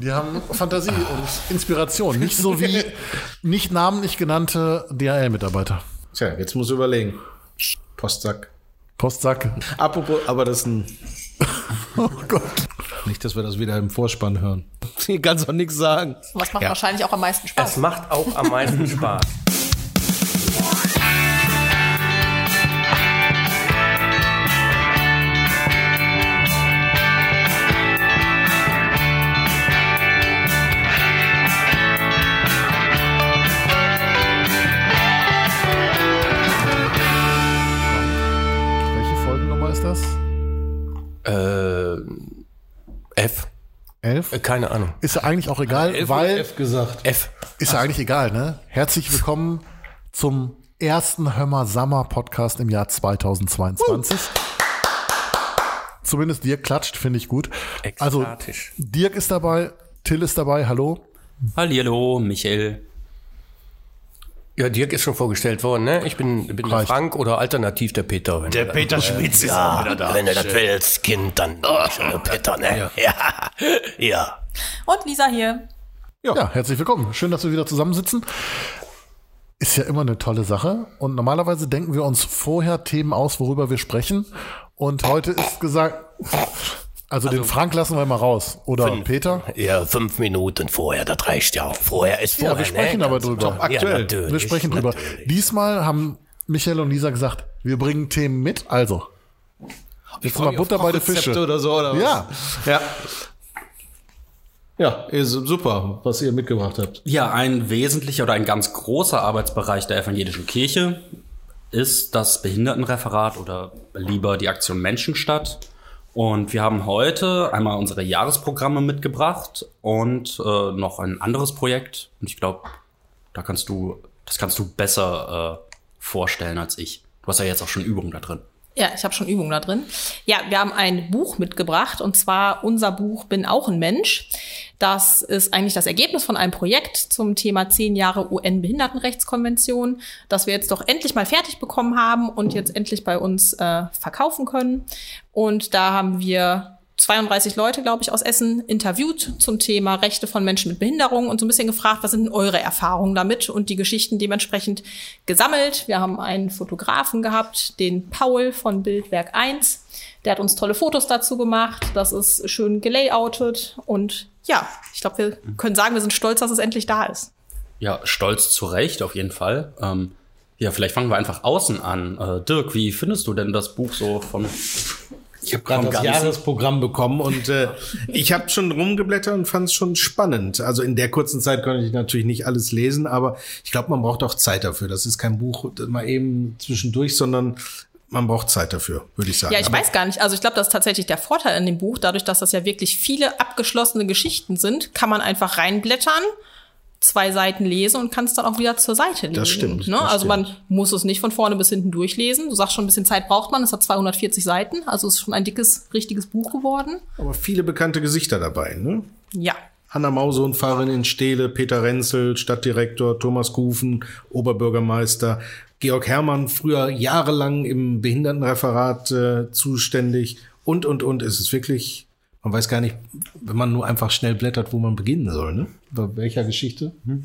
Die haben Fantasie und Inspiration. Nicht so wie nicht namentlich genannte DHL-Mitarbeiter. Tja, jetzt muss ich überlegen. Postsack. Postsack. Apropos, aber das ist ein. Oh Gott. Nicht, dass wir das wieder im Vorspann hören. Ich kann doch nichts sagen. Was macht Ja. wahrscheinlich auch am meisten Spaß. Es macht auch am meisten Spaß. Elf? Äh, keine Ahnung. Ist ja eigentlich auch egal, weil F gesagt. F. ist ja eigentlich egal, ne? Herzlich willkommen zum ersten Hömmer Summer Podcast im Jahr 2022. Zumindest Dirk klatscht, finde ich gut. Also Ekstatisch. Dirk ist dabei, Till ist dabei, hallo. Hallihallo, Michael. Ja, Dirk ist schon vorgestellt worden, ne? Ich bin, bin der. Frank oder alternativ der Peter. Wenn Der Peter Schmitz ist auch wieder da. Wenn du das willst, Kind, dann schon der Peter, ne? Ja. ja. Und Lisa hier. Ja. herzlich willkommen. Schön, dass wir wieder zusammensitzen. Ist ja immer eine tolle Sache. Und normalerweise denken wir uns vorher Themen aus, worüber wir sprechen. Und heute ist gesagt, also, den Frank lassen wir mal raus. Oder Peter? Ja, fünf Minuten vorher, das reicht ja auch. Vorher ist vorher. Ja, wir sprechen ne? aber drüber. Top aktuell. Ja, Wir sprechen drüber. natürlich. Diesmal haben Michael und Lisa gesagt, wir bringen Themen mit. Also, Ich mal Butter bei den Fische. Oder so, oder was? Ja. Ja. Ja, ist super, was ihr mitgebracht habt. Ja, ein wesentlicher oder ein ganz großer Arbeitsbereich der evangelischen Kirche ist das Behindertenreferat oder lieber die Aktion Menschenstadt. Und wir haben heute einmal unsere Jahresprogramme mitgebracht und äh, noch ein anderes Projekt. Und ich glaube, da kannst du, das kannst du besser äh, vorstellen als ich. Du hast ja jetzt auch schon Übungen da drin. Ja, ich habe schon Übungen da drin. Ja, wir haben ein Buch mitgebracht und zwar unser Buch Bin auch ein Mensch. Das ist eigentlich das Ergebnis von einem Projekt zum Thema 10 Jahre UN-Behindertenrechtskonvention, das wir jetzt doch endlich mal fertig bekommen haben und jetzt endlich bei uns äh, verkaufen können. Und da haben wir 32 Leute, glaube ich, aus Essen interviewt zum Thema Rechte von Menschen mit Behinderung und so ein bisschen gefragt, was sind denn eure Erfahrungen damit und die Geschichten dementsprechend gesammelt. Wir haben einen Fotografen gehabt, den Paul von Bildwerk 1. Der hat uns tolle Fotos dazu gemacht. Das ist schön gelayoutet und ja, ich glaube, wir können sagen, wir sind stolz, dass es endlich da ist. Ja, stolz zu Recht auf jeden Fall. Ähm, ja, vielleicht fangen wir einfach außen an. Äh, Dirk, wie findest du denn das Buch so von Ich habe gerade das. Jahresprogramm bekommen und äh, ich habe schon rumgeblättert und fand es schon spannend. Also in der kurzen Zeit konnte ich natürlich nicht alles lesen, aber ich glaube, man braucht auch Zeit dafür. Das ist kein Buch das mal eben zwischendurch, sondern man braucht Zeit dafür, würde ich sagen. Ja, ich Aber weiß gar nicht. Also ich glaube, das ist tatsächlich der Vorteil in dem Buch. Dadurch, dass das ja wirklich viele abgeschlossene Geschichten sind, kann man einfach reinblättern, zwei Seiten lesen und kann es dann auch wieder zur Seite legen. Das stimmt, Ne? das also man stimmt. muss es nicht von vorne bis hinten durchlesen. Du sagst schon, ein bisschen Zeit braucht man. Es hat 240 Seiten. Also es ist schon ein dickes, richtiges Buch geworden. aber viele bekannte Gesichter dabei. Ne? Ja. Hanna Mausohn, Fahrerin in Steele, Peter Renzel, Stadtdirektor, Thomas Kufen, Oberbürgermeister, Georg Herrmann, früher jahrelang im Behindertenreferat äh, zuständig und, und, und. Es ist wirklich, man weiß gar nicht, wenn man nur einfach schnell blättert, wo man beginnen soll. Ne? Bei welcher Geschichte? Hm?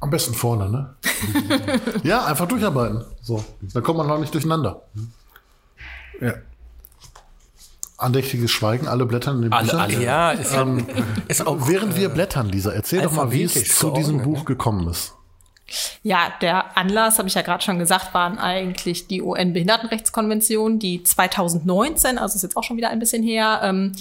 am besten vorne, ne? ja, einfach durcharbeiten. So, da kommt man noch nicht durcheinander. Ja. Andächtiges Schweigen, alle blättern in den Alle- Büchern. alle. Ja, Ähm, ist auch. Während wir blättern, Lisa, erzähl doch mal, wie es zu diesem Buch gekommen ist. Ja, der Anlass, habe ich ja gerade schon gesagt, waren eigentlich die UN-Behindertenrechtskonvention, die 2019, also ist jetzt auch schon wieder ein bisschen her, ähm,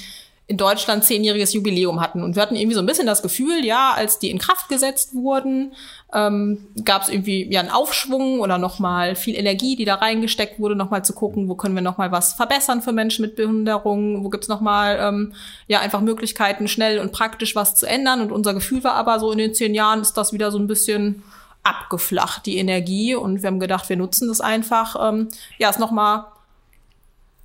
in Deutschland zehnjähriges Jubiläum hatten. Und wir hatten irgendwie so ein bisschen das Gefühl, ja, als die in Kraft gesetzt wurden, ähm, gab es irgendwie ja einen Aufschwung oder nochmal viel Energie, die da reingesteckt wurde, nochmal zu gucken, wo können wir nochmal was verbessern für Menschen mit Behinderungen, wo gibt's noch nochmal ähm, ja einfach Möglichkeiten, schnell und praktisch was zu ändern. Und unser Gefühl war aber so, in den zehn Jahren ist das wieder so ein bisschen abgeflacht, die Energie. Und wir haben gedacht, wir nutzen das einfach, ähm, ja, es nochmal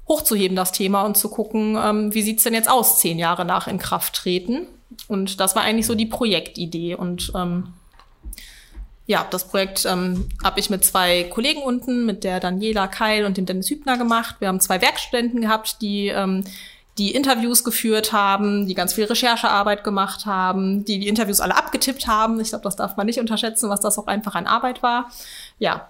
hochzuheben, das Thema, und zu gucken, ähm, wie sieht's denn jetzt aus, zehn Jahre nach Inkrafttreten. Und das war eigentlich so die Projektidee. Und ähm, ja, das Projekt ähm, habe ich mit zwei Kollegen unten, mit der Daniela Keil und dem Dennis Hübner gemacht. Wir haben zwei Werkstudenten gehabt, die ähm, die Interviews geführt haben, die ganz viel Recherchearbeit gemacht haben, die die Interviews alle abgetippt haben. Ich glaube, das darf man nicht unterschätzen, was das auch einfach an Arbeit war. Ja,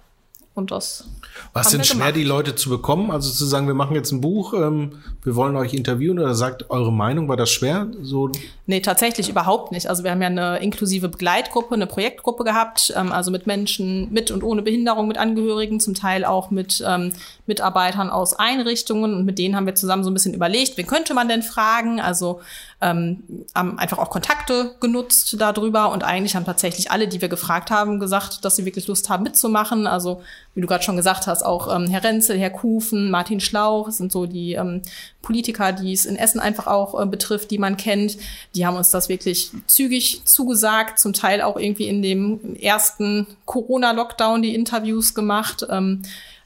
und das. Was haben denn schwer, die Leute zu bekommen? Also zu sagen, wir machen jetzt ein Buch, ähm, wir wollen euch interviewen oder sagt eure Meinung, war das schwer? So, Nee, tatsächlich überhaupt nicht. Also wir haben ja eine inklusive Begleitgruppe, eine Projektgruppe gehabt, ähm, also mit Menschen mit und ohne Behinderung, mit Angehörigen, zum Teil auch mit ähm, Mitarbeitern aus Einrichtungen und mit denen haben wir zusammen so ein bisschen überlegt, wen könnte man denn fragen? Also ähm, haben einfach auch Kontakte genutzt darüber und eigentlich haben tatsächlich alle, die wir gefragt haben, gesagt, dass sie wirklich Lust haben mitzumachen. Also wie du gerade schon gesagt hast, auch ähm, Herr Renzel, Herr Kufen, Martin Schlauch sind so die ähm, Politiker, die es in Essen einfach auch äh, betrifft, die man kennt. Die haben uns das wirklich zügig zugesagt, zum Teil auch irgendwie in dem ersten Corona-Lockdown die Interviews gemacht. Ähm,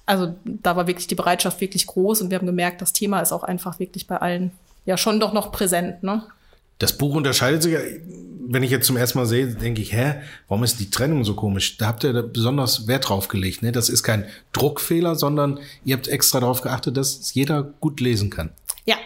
also da war wirklich die Bereitschaft wirklich groß und wir haben gemerkt, das Thema ist auch einfach wirklich bei allen ja schon doch noch präsent. Ne? das Buch unterscheidet sich, ja- wenn ich jetzt zum ersten Mal sehe, denke ich, hä, warum ist die Trennung so komisch? Da habt ihr da besonders Wert drauf gelegt. Ne? Das ist kein Druckfehler, sondern ihr habt extra darauf geachtet, dass es jeder gut lesen kann. Ja.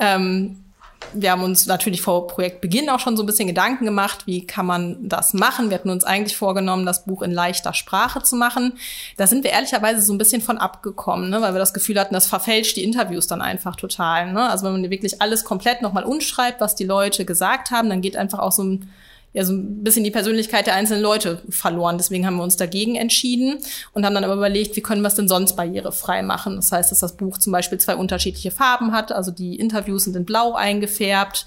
Ähm, wir haben uns natürlich vor Projektbeginn auch schon so ein bisschen Gedanken gemacht, wie kann man das machen. Wir hatten uns eigentlich vorgenommen, das Buch in leichter Sprache zu machen. Da sind wir ehrlicherweise so ein bisschen von abgekommen, ne? weil wir das Gefühl hatten, das verfälscht die Interviews dann einfach total. Ne? Also wenn man wirklich alles komplett nochmal unschreibt, was die Leute gesagt haben, dann geht einfach auch so ein ja so ein bisschen die Persönlichkeit der einzelnen Leute verloren. Deswegen haben wir uns dagegen entschieden und haben dann aber überlegt, wie können wir es denn sonst barrierefrei machen. Das heißt, dass das Buch zum Beispiel zwei unterschiedliche Farben hat. Also die Interviews sind in Blau eingefärbt.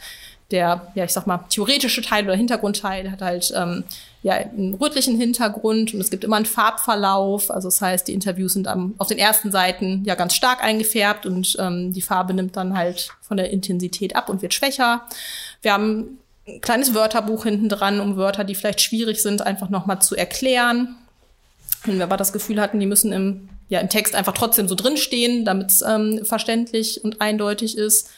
Der, ja, ich sag mal, theoretische Teil oder Hintergrundteil hat halt ähm, ja einen rötlichen Hintergrund und es gibt immer einen Farbverlauf. Also das heißt, die Interviews sind am, auf den ersten Seiten ja ganz stark eingefärbt und ähm, die Farbe nimmt dann halt von der Intensität ab und wird schwächer. Wir haben ein kleines Wörterbuch hinten dran, um Wörter, die vielleicht schwierig sind, einfach nochmal zu erklären. Wenn wir aber das Gefühl hatten, die müssen im, ja, im Text einfach trotzdem so drinstehen, damit es ähm, verständlich und eindeutig ist.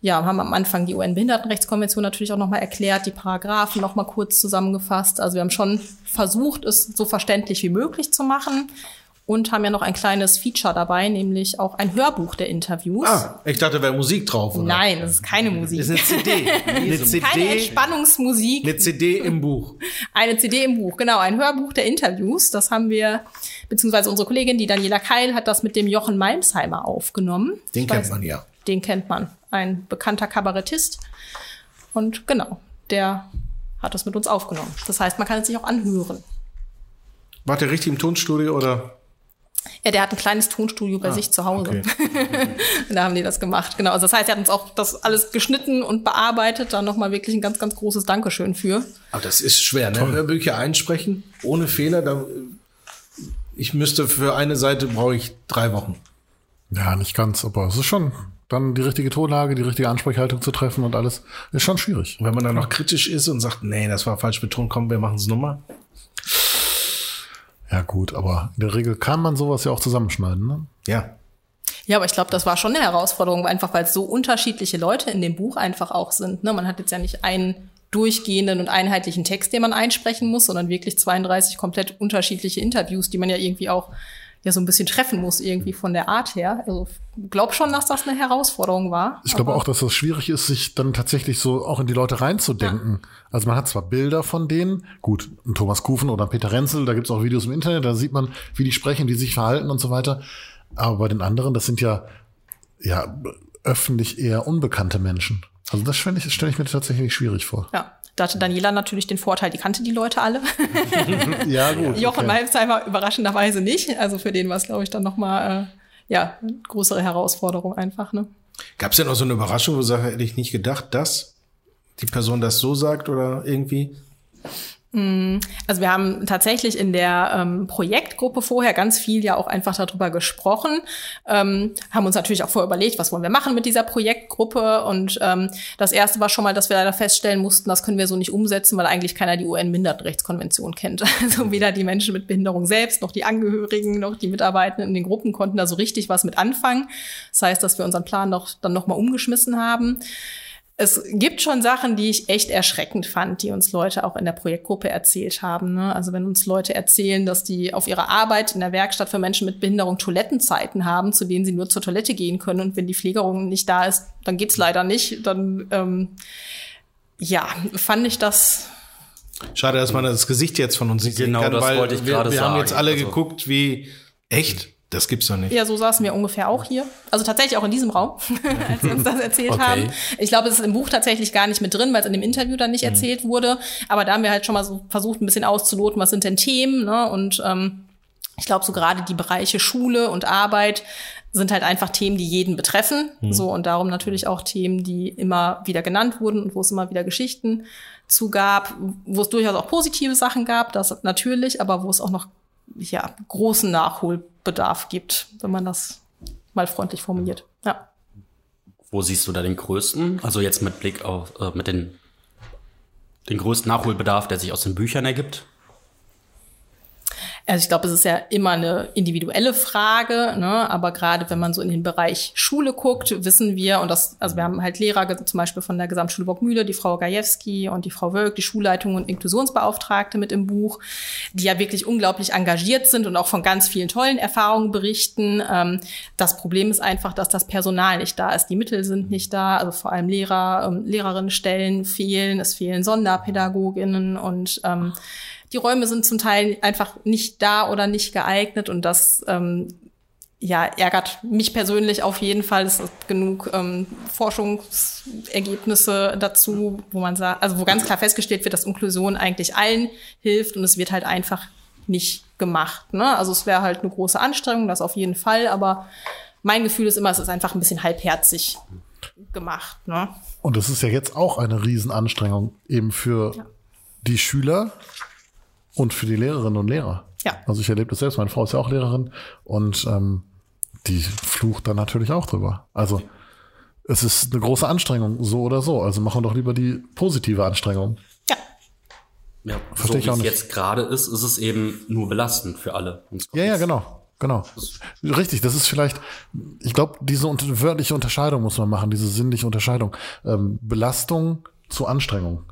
Ja, haben am Anfang die UN-Behindertenrechtskonvention natürlich auch nochmal erklärt, die Paragraphen nochmal kurz zusammengefasst. Also wir haben schon versucht, es so verständlich wie möglich zu machen und haben ja noch ein kleines Feature dabei, nämlich auch ein Hörbuch der Interviews. Ah, ich dachte, da wäre Musik drauf. Oder? Nein, das ist keine Musik. Das ist eine CD. eine keine CD, Entspannungsmusik. eine CD im Buch. Eine CD im Buch, genau, ein Hörbuch der Interviews. Das haben wir, beziehungsweise unsere Kollegin, die Daniela Keil, hat das mit dem Jochen Malmsheimer aufgenommen. Den Ich kennt weiß- man ja. Den kennt man. Ein bekannter Kabarettist. Und genau, der hat das mit uns aufgenommen. Das heißt, man kann es sich auch anhören. Wart ihr richtig im Tonstudio oder? Ja, der hat ein kleines Tonstudio bei sich zu Hause. okay. da haben die das gemacht. Genau. Also das heißt, er hat uns auch das alles geschnitten und bearbeitet. Da nochmal wirklich ein ganz, ganz großes Dankeschön für. Aber das ist schwer, ne? Hörbücher einsprechen, ohne Fehler. Da, ich müsste für eine Seite brauche ich drei Wochen. Ja, nicht ganz, aber es ist schon dann die richtige Tonlage, die richtige Ansprechhaltung zu treffen und alles ist schon schwierig. Und wenn man dann noch kritisch ist und sagt, nee, das war falsch betont, komm, wir machen es nochmal. Ja gut, aber in der Regel kann man sowas ja auch zusammenschneiden. Ne? Ja. Ja, aber ich glaube, das war schon eine Herausforderung, einfach weil es so unterschiedliche Leute in dem Buch einfach auch sind. Ne? Man hat jetzt ja nicht einen durchgehenden und einheitlichen Text, den man einsprechen muss, sondern wirklich 32 komplett unterschiedliche Interviews, die man ja irgendwie auch ja so ein bisschen treffen muss, irgendwie von der Art her. Also glaub schon, dass das eine Herausforderung war. Ich glaube auch, dass es schwierig ist, sich dann tatsächlich so auch in die Leute reinzudenken. Also man hat zwar Bilder von denen, gut, ein Thomas Kufen oder ein Peter Renzel, da gibt's auch Videos im Internet, da sieht man, wie die sprechen, wie sie sich verhalten und so weiter. Aber bei den anderen, das sind ja, ja öffentlich eher unbekannte Menschen. Also das stelle ich, stell ich mir tatsächlich schwierig vor. Ja, da hatte Daniela natürlich den Vorteil, die kannte die Leute alle. Ja, gut. Jochen okay. Malmsheimer überraschenderweise nicht. Also für den war es, glaube ich, dann nochmal, äh, ja, eine größere Herausforderung einfach, ne? Gab es denn auch so eine Überraschung, wo du sagst, hätte ich nicht gedacht, dass die Person das so sagt oder irgendwie? Also wir haben tatsächlich in der ähm, Projektgruppe vorher ganz viel ja auch einfach darüber gesprochen, ähm, haben uns natürlich auch vorher überlegt, was wollen wir machen mit dieser Projektgruppe und ähm, das erste war schon mal, dass wir leider feststellen mussten, das können wir so nicht umsetzen, weil eigentlich keiner die UN-Minderheitenrechtskonvention kennt. Also weder die Menschen mit Behinderung selbst, noch die Angehörigen, noch die Mitarbeitenden in den Gruppen konnten da so richtig was mit anfangen. Das heißt, dass wir unseren Plan doch dann nochmal umgeschmissen haben. Es gibt schon Sachen, die ich echt erschreckend fand, die uns Leute auch in der Projektgruppe erzählt haben. Ne? Also wenn uns Leute erzählen, dass die auf ihrer Arbeit in der Werkstatt für Menschen mit Behinderung Toilettenzeiten haben, zu denen sie nur zur Toilette gehen können und wenn die Pflegerung nicht da ist, dann geht's leider nicht. Dann ähm, ja, fand ich das Schade, dass man das Gesicht jetzt von uns nicht Genau, sehen kann, das weil wollte ich wir, gerade wir haben sagen. jetzt alle Also- geguckt, wie echt. Das gibt's doch nicht. Ja, so saßen wir ungefähr auch hier. Also tatsächlich auch in diesem Raum, als sie uns das erzählt Okay. haben. Ich glaube, es ist im Buch tatsächlich gar nicht mit drin, weil es in dem Interview dann Mhm. nicht erzählt wurde. Aber da haben wir halt schon mal so versucht, ein bisschen auszuloten, was sind denn Themen. Ne? Und ähm, ich glaube, so gerade die Bereiche Schule und Arbeit sind halt einfach Themen, die jeden betreffen. Mhm. So und darum natürlich auch Themen, die immer wieder genannt wurden und wo es immer wieder Geschichten zu gab, wo es durchaus auch positive Sachen gab, das natürlich, aber wo es auch noch ja, großen Nachholbedarf gibt, wenn man das mal freundlich formuliert. Ja. Wo siehst du da den größten? Also jetzt mit Blick auf äh, mit den den größten Nachholbedarf, der sich aus den Büchern ergibt. Also ich glaube, es ist ja immer eine individuelle Frage, ne? aber gerade wenn man so in den Bereich Schule guckt, wissen wir, und das, also wir haben halt Lehrer, zum Beispiel von der Gesamtschule Bockmühle, die Frau Gajewski und die Frau Wölk, die Schulleitung und Inklusionsbeauftragte mit im Buch, die ja wirklich unglaublich engagiert sind und auch von ganz vielen tollen Erfahrungen berichten. Ähm, das Problem ist einfach, dass das Personal nicht da ist. Die Mittel sind nicht da, also vor allem Lehrer, ähm, Lehrerinnenstellen fehlen, es fehlen Sonderpädagoginnen und ähm, die Räume sind zum Teil einfach nicht da oder nicht geeignet und das ähm, ja, ärgert mich persönlich auf jeden Fall. Es ist genug ähm, Forschungsergebnisse dazu, wo man sagt, also wo ganz klar festgestellt wird, dass Inklusion eigentlich allen hilft und es wird halt einfach nicht gemacht. Ne? Also es wäre halt eine große Anstrengung, das auf jeden Fall, aber mein Gefühl ist immer, es ist einfach ein bisschen halbherzig gemacht. Ne? Und das ist ja jetzt auch eine Riesenanstrengung eben für die Schüler und für die Lehrerinnen und Lehrer. Ja. Also ich erlebe das selbst, meine Frau ist ja auch Lehrerin und ähm, die flucht dann natürlich auch drüber. Also es ist eine große Anstrengung, so oder so. Also machen wir doch lieber die positive Anstrengung. Ja. Ja, Versteh ich so auch wie es nicht. jetzt gerade ist, ist es eben nur belastend für alle. Ja, ja, genau. Genau. Richtig, das ist vielleicht, ich glaube, diese unter wörtliche Unterscheidung muss man machen, diese sinnliche Unterscheidung. Ähm, Belastung zu Anstrengung.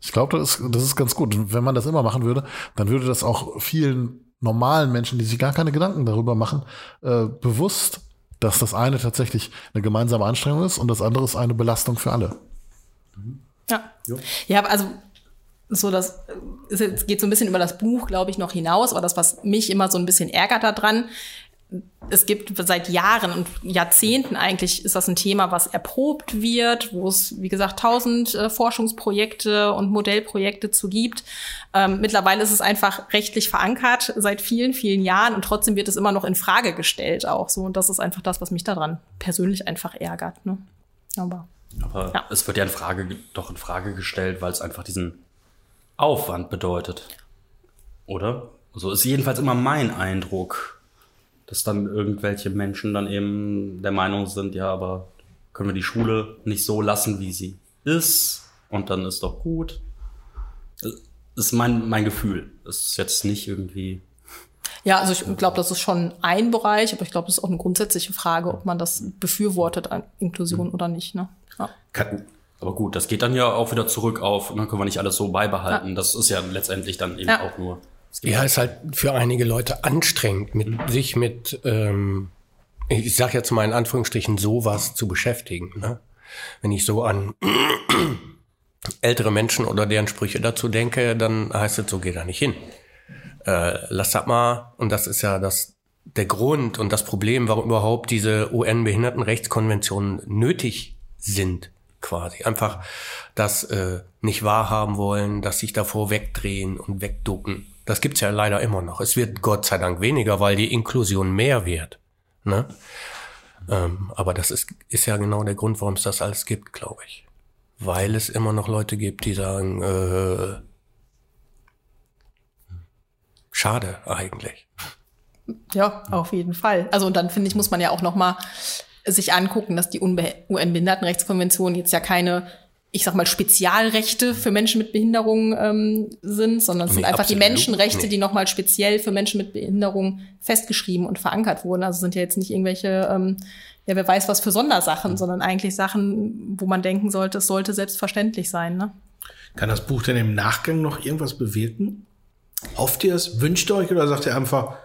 Ich glaube, das ist, das ist ganz gut. Und wenn man das immer machen würde, dann würde das auch vielen normalen Menschen, die sich gar keine Gedanken darüber machen, äh, bewusst, dass das eine tatsächlich eine gemeinsame Anstrengung ist und das andere ist eine Belastung für alle. Ja. Ja, aber also so das es geht so ein bisschen über das Buch, glaube ich, noch hinaus, aber das, was mich immer so ein bisschen ärgert daran, es gibt seit Jahren und Jahrzehnten eigentlich ist das ein Thema, was erprobt wird, wo es, wie gesagt, tausend äh, Forschungsprojekte und Modellprojekte zu gibt. Ähm, mittlerweile ist es einfach rechtlich verankert seit vielen, vielen Jahren und trotzdem wird es immer noch in Frage gestellt auch so. Und das ist einfach das, was mich daran persönlich einfach ärgert. Ne? Aber Aber Ja. es wird ja in Frage, ge- doch in Frage gestellt, weil es einfach diesen Aufwand bedeutet. Oder? So ist jedenfalls immer mein Eindruck, dass dann irgendwelche Menschen dann eben der Meinung sind, ja, aber können wir die Schule nicht so lassen, wie sie ist und dann ist doch gut. Das ist mein, mein Gefühl. Das ist jetzt nicht irgendwie. Ja, also ich glaube, das ist schon ein Bereich, aber ich glaube, das ist auch eine grundsätzliche Frage, ob man das befürwortet, an Inklusion oder nicht. Ne? Ja. Kann, aber gut, das geht dann ja auch wieder zurück auf, dann können wir nicht alles so beibehalten. Das ist ja letztendlich dann eben Ja. auch nur. Ja, ist halt für einige Leute anstrengend, mit sich mit, ähm, ich sag jetzt mal in Anführungsstrichen, sowas zu beschäftigen. Ne? Wenn ich so an ältere Menschen oder deren Sprüche dazu denke, dann heißt es, so geht da nicht hin. Äh, lass das mal, und das ist ja das, der Grund und das Problem, warum überhaupt diese UN-Behindertenrechtskonventionen nötig sind, quasi. Einfach das äh, nicht wahrhaben wollen, dass sich davor wegdrehen und wegducken. Das gibt's ja leider immer noch. Es wird Gott sei Dank weniger, weil die Inklusion mehr wird. Ne? Ähm, aber das ist, ist ja genau der Grund, warum es das alles gibt, glaube ich. Weil es immer noch Leute gibt, die sagen, äh, schade eigentlich. Ja, auf jeden Fall. Also und dann finde ich, muss man ja auch noch mal sich angucken, dass die UN-Behindertenrechtskonvention jetzt ja keine, ich sag mal, Spezialrechte für Menschen mit Behinderung ähm, sind, sondern es Nee, sind einfach die Menschenrechte, die noch mal speziell für Menschen mit Behinderung festgeschrieben und verankert wurden. Also sind ja jetzt nicht irgendwelche ähm, ja, wer weiß was für Sondersachen, sondern eigentlich Sachen, wo man denken sollte, es sollte selbstverständlich sein. Ne? Kann das Buch denn im Nachgang noch irgendwas bewirken? Hofft ihr es? Wünscht ihr euch oder sagt ihr einfach,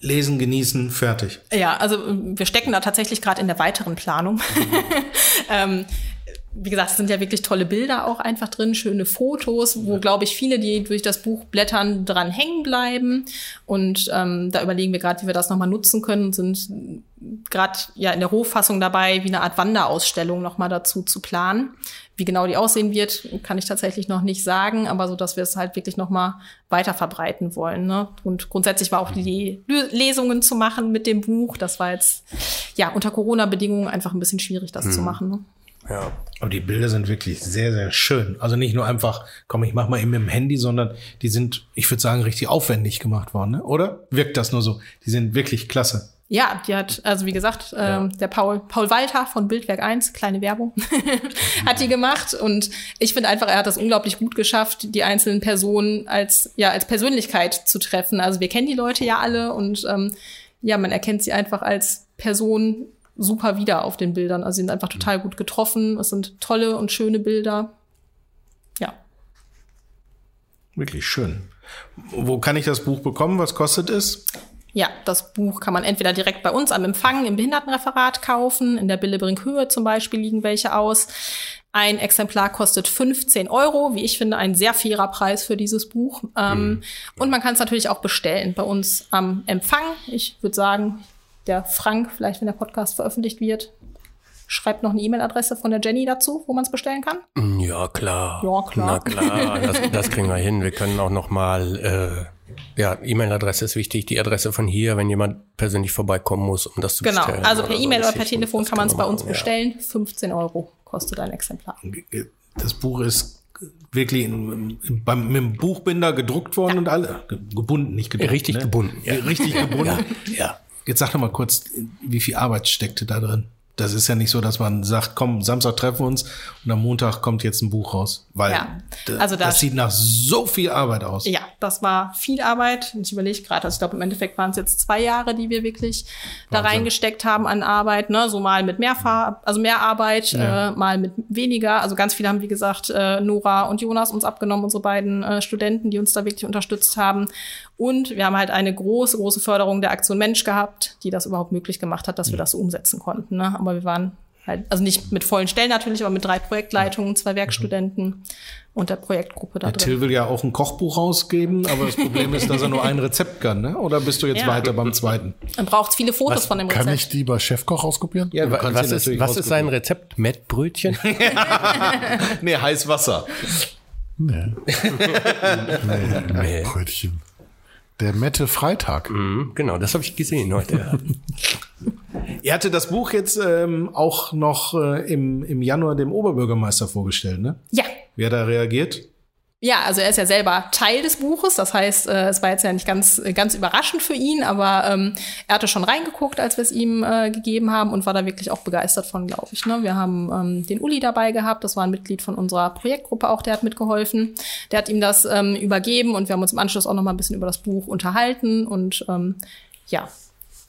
lesen, genießen, fertig? Ja, also wir stecken da tatsächlich gerade in der weiteren Planung. ähm, wie gesagt, es sind ja wirklich tolle Bilder auch einfach drin, schöne Fotos, wo, glaube ich, viele, die durch das Buch blättern, dran hängen bleiben. Und ähm, da überlegen wir gerade, wie wir das nochmal nutzen können, sind gerade ja in der Rohfassung dabei, wie eine Art Wanderausstellung nochmal dazu zu planen. Wie genau die aussehen wird, kann ich tatsächlich noch nicht sagen, aber so, dass wir es halt wirklich nochmal weiter verbreiten wollen. Ne? Und grundsätzlich war auch die Lesungen zu machen mit dem Buch. Das war jetzt ja unter Corona-Bedingungen einfach ein bisschen schwierig, das hm. zu machen. Ne? Ja. Aber die Bilder sind wirklich sehr, sehr schön. Also nicht nur einfach, komm, ich mach mal eben mit dem Handy, sondern die sind, ich würde sagen, richtig aufwendig gemacht worden, ne? oder? Wirkt das nur so? Die sind wirklich klasse. Ja, die hat, also wie gesagt, ja. ähm, der Paul, Paul Walter von Bildwerk 1, kleine Werbung, hat die gemacht. Und ich finde einfach, er hat das unglaublich gut geschafft, die einzelnen Personen als, ja, als Persönlichkeit zu treffen. Also wir kennen die Leute ja alle und ähm, ja, man erkennt sie einfach als Person super wieder auf den Bildern. Also sie sind einfach total gut getroffen. Es sind tolle und schöne Bilder. Ja. Wirklich schön. Wo kann ich das Buch bekommen? Was kostet es? Ja, das Buch kann man entweder direkt bei uns am Empfang im Behindertenreferat kaufen. In der Billebrink-Höhe zum Beispiel liegen welche aus. Ein Exemplar kostet 15 Euro, wie ich finde, ein sehr fairer Preis für dieses Buch. Ähm, mhm. Und man kann es natürlich auch bestellen bei uns am Empfang. Ich würde sagen, der Frank, vielleicht wenn der Podcast veröffentlicht wird, schreibt noch eine E-Mail-Adresse von der Jenny dazu, wo man es bestellen kann? Mm, ja, klar. Ja, klar. Na klar, das, das kriegen wir hin. Wir können auch noch mal, äh, ja, E-Mail-Adresse ist wichtig, die Adresse von hier, wenn jemand persönlich vorbeikommen muss, um das zu genau. bestellen. Genau, also per E-Mail oder per Telefon kann man es bei uns ja. bestellen. 15 Euro kostet ein Exemplar. Das Buch ist wirklich in, in, beim, mit dem Buchbinder gedruckt worden ja. und alle gebunden, nicht gedruckt. Richtig ne? gebunden. Ja. Richtig gebunden. ja. Jetzt sag doch mal kurz, wie viel Arbeit steckte da drin? Das ist ja nicht so, dass man sagt, komm, Samstag treffen wir uns und am Montag kommt jetzt ein Buch raus. Weil ja, also das, das sieht nach so viel Arbeit aus. Ja, das war viel Arbeit. Ich überlege gerade, also ich glaube, im Endeffekt waren es jetzt zwei Jahre, die wir wirklich da reingesteckt haben an Arbeit. Ne? So mal mit mehr Fahr also mehr Arbeit, ja. äh, mal mit weniger. Also ganz viele haben, wie gesagt, äh, Nora und Jonas uns abgenommen, unsere beiden äh, Studenten, die uns da wirklich unterstützt haben. Und wir haben halt eine große, große Förderung der Aktion Mensch gehabt, die das überhaupt möglich gemacht hat, dass wir das so umsetzen konnten. Ne? Aber wir waren halt, also nicht mit vollen Stellen natürlich, aber mit drei Projektleitungen, zwei Werkstudenten und der Projektgruppe da der drin. Till will ja auch ein Kochbuch rausgeben, aber das Problem ist, dass er nur ein Rezept kann, ne? Oder bist du jetzt ja. weiter beim zweiten? Dann braucht viele Fotos was, von dem Rezept. Kann ich die bei Chefkoch auskopieren? Ja, du was ist, was ist sein Rezept? Mettbrötchen? nee, heiß Wasser. Nee. nee, nee. Brötchen. Der Mette Freitag. Mhm, genau, das habe ich gesehen heute. Ihr hatte das Buch jetzt ähm, auch noch äh, im, im Januar dem Oberbürgermeister vorgestellt, ne? Ja. Wer da reagiert? Ja, also er ist ja selber Teil des Buches. Das heißt, äh, es war jetzt ja nicht ganz, ganz überraschend für ihn, aber ähm, er hatte schon reingeguckt, als wir es ihm äh, gegeben haben und war da wirklich auch begeistert von, glaube ich. Ne? Wir haben ähm, den Uli dabei gehabt, das war ein Mitglied von unserer Projektgruppe auch, der hat mitgeholfen. Der hat ihm das ähm, übergeben und wir haben uns im Anschluss auch noch mal ein bisschen über das Buch unterhalten. Und ähm, ja,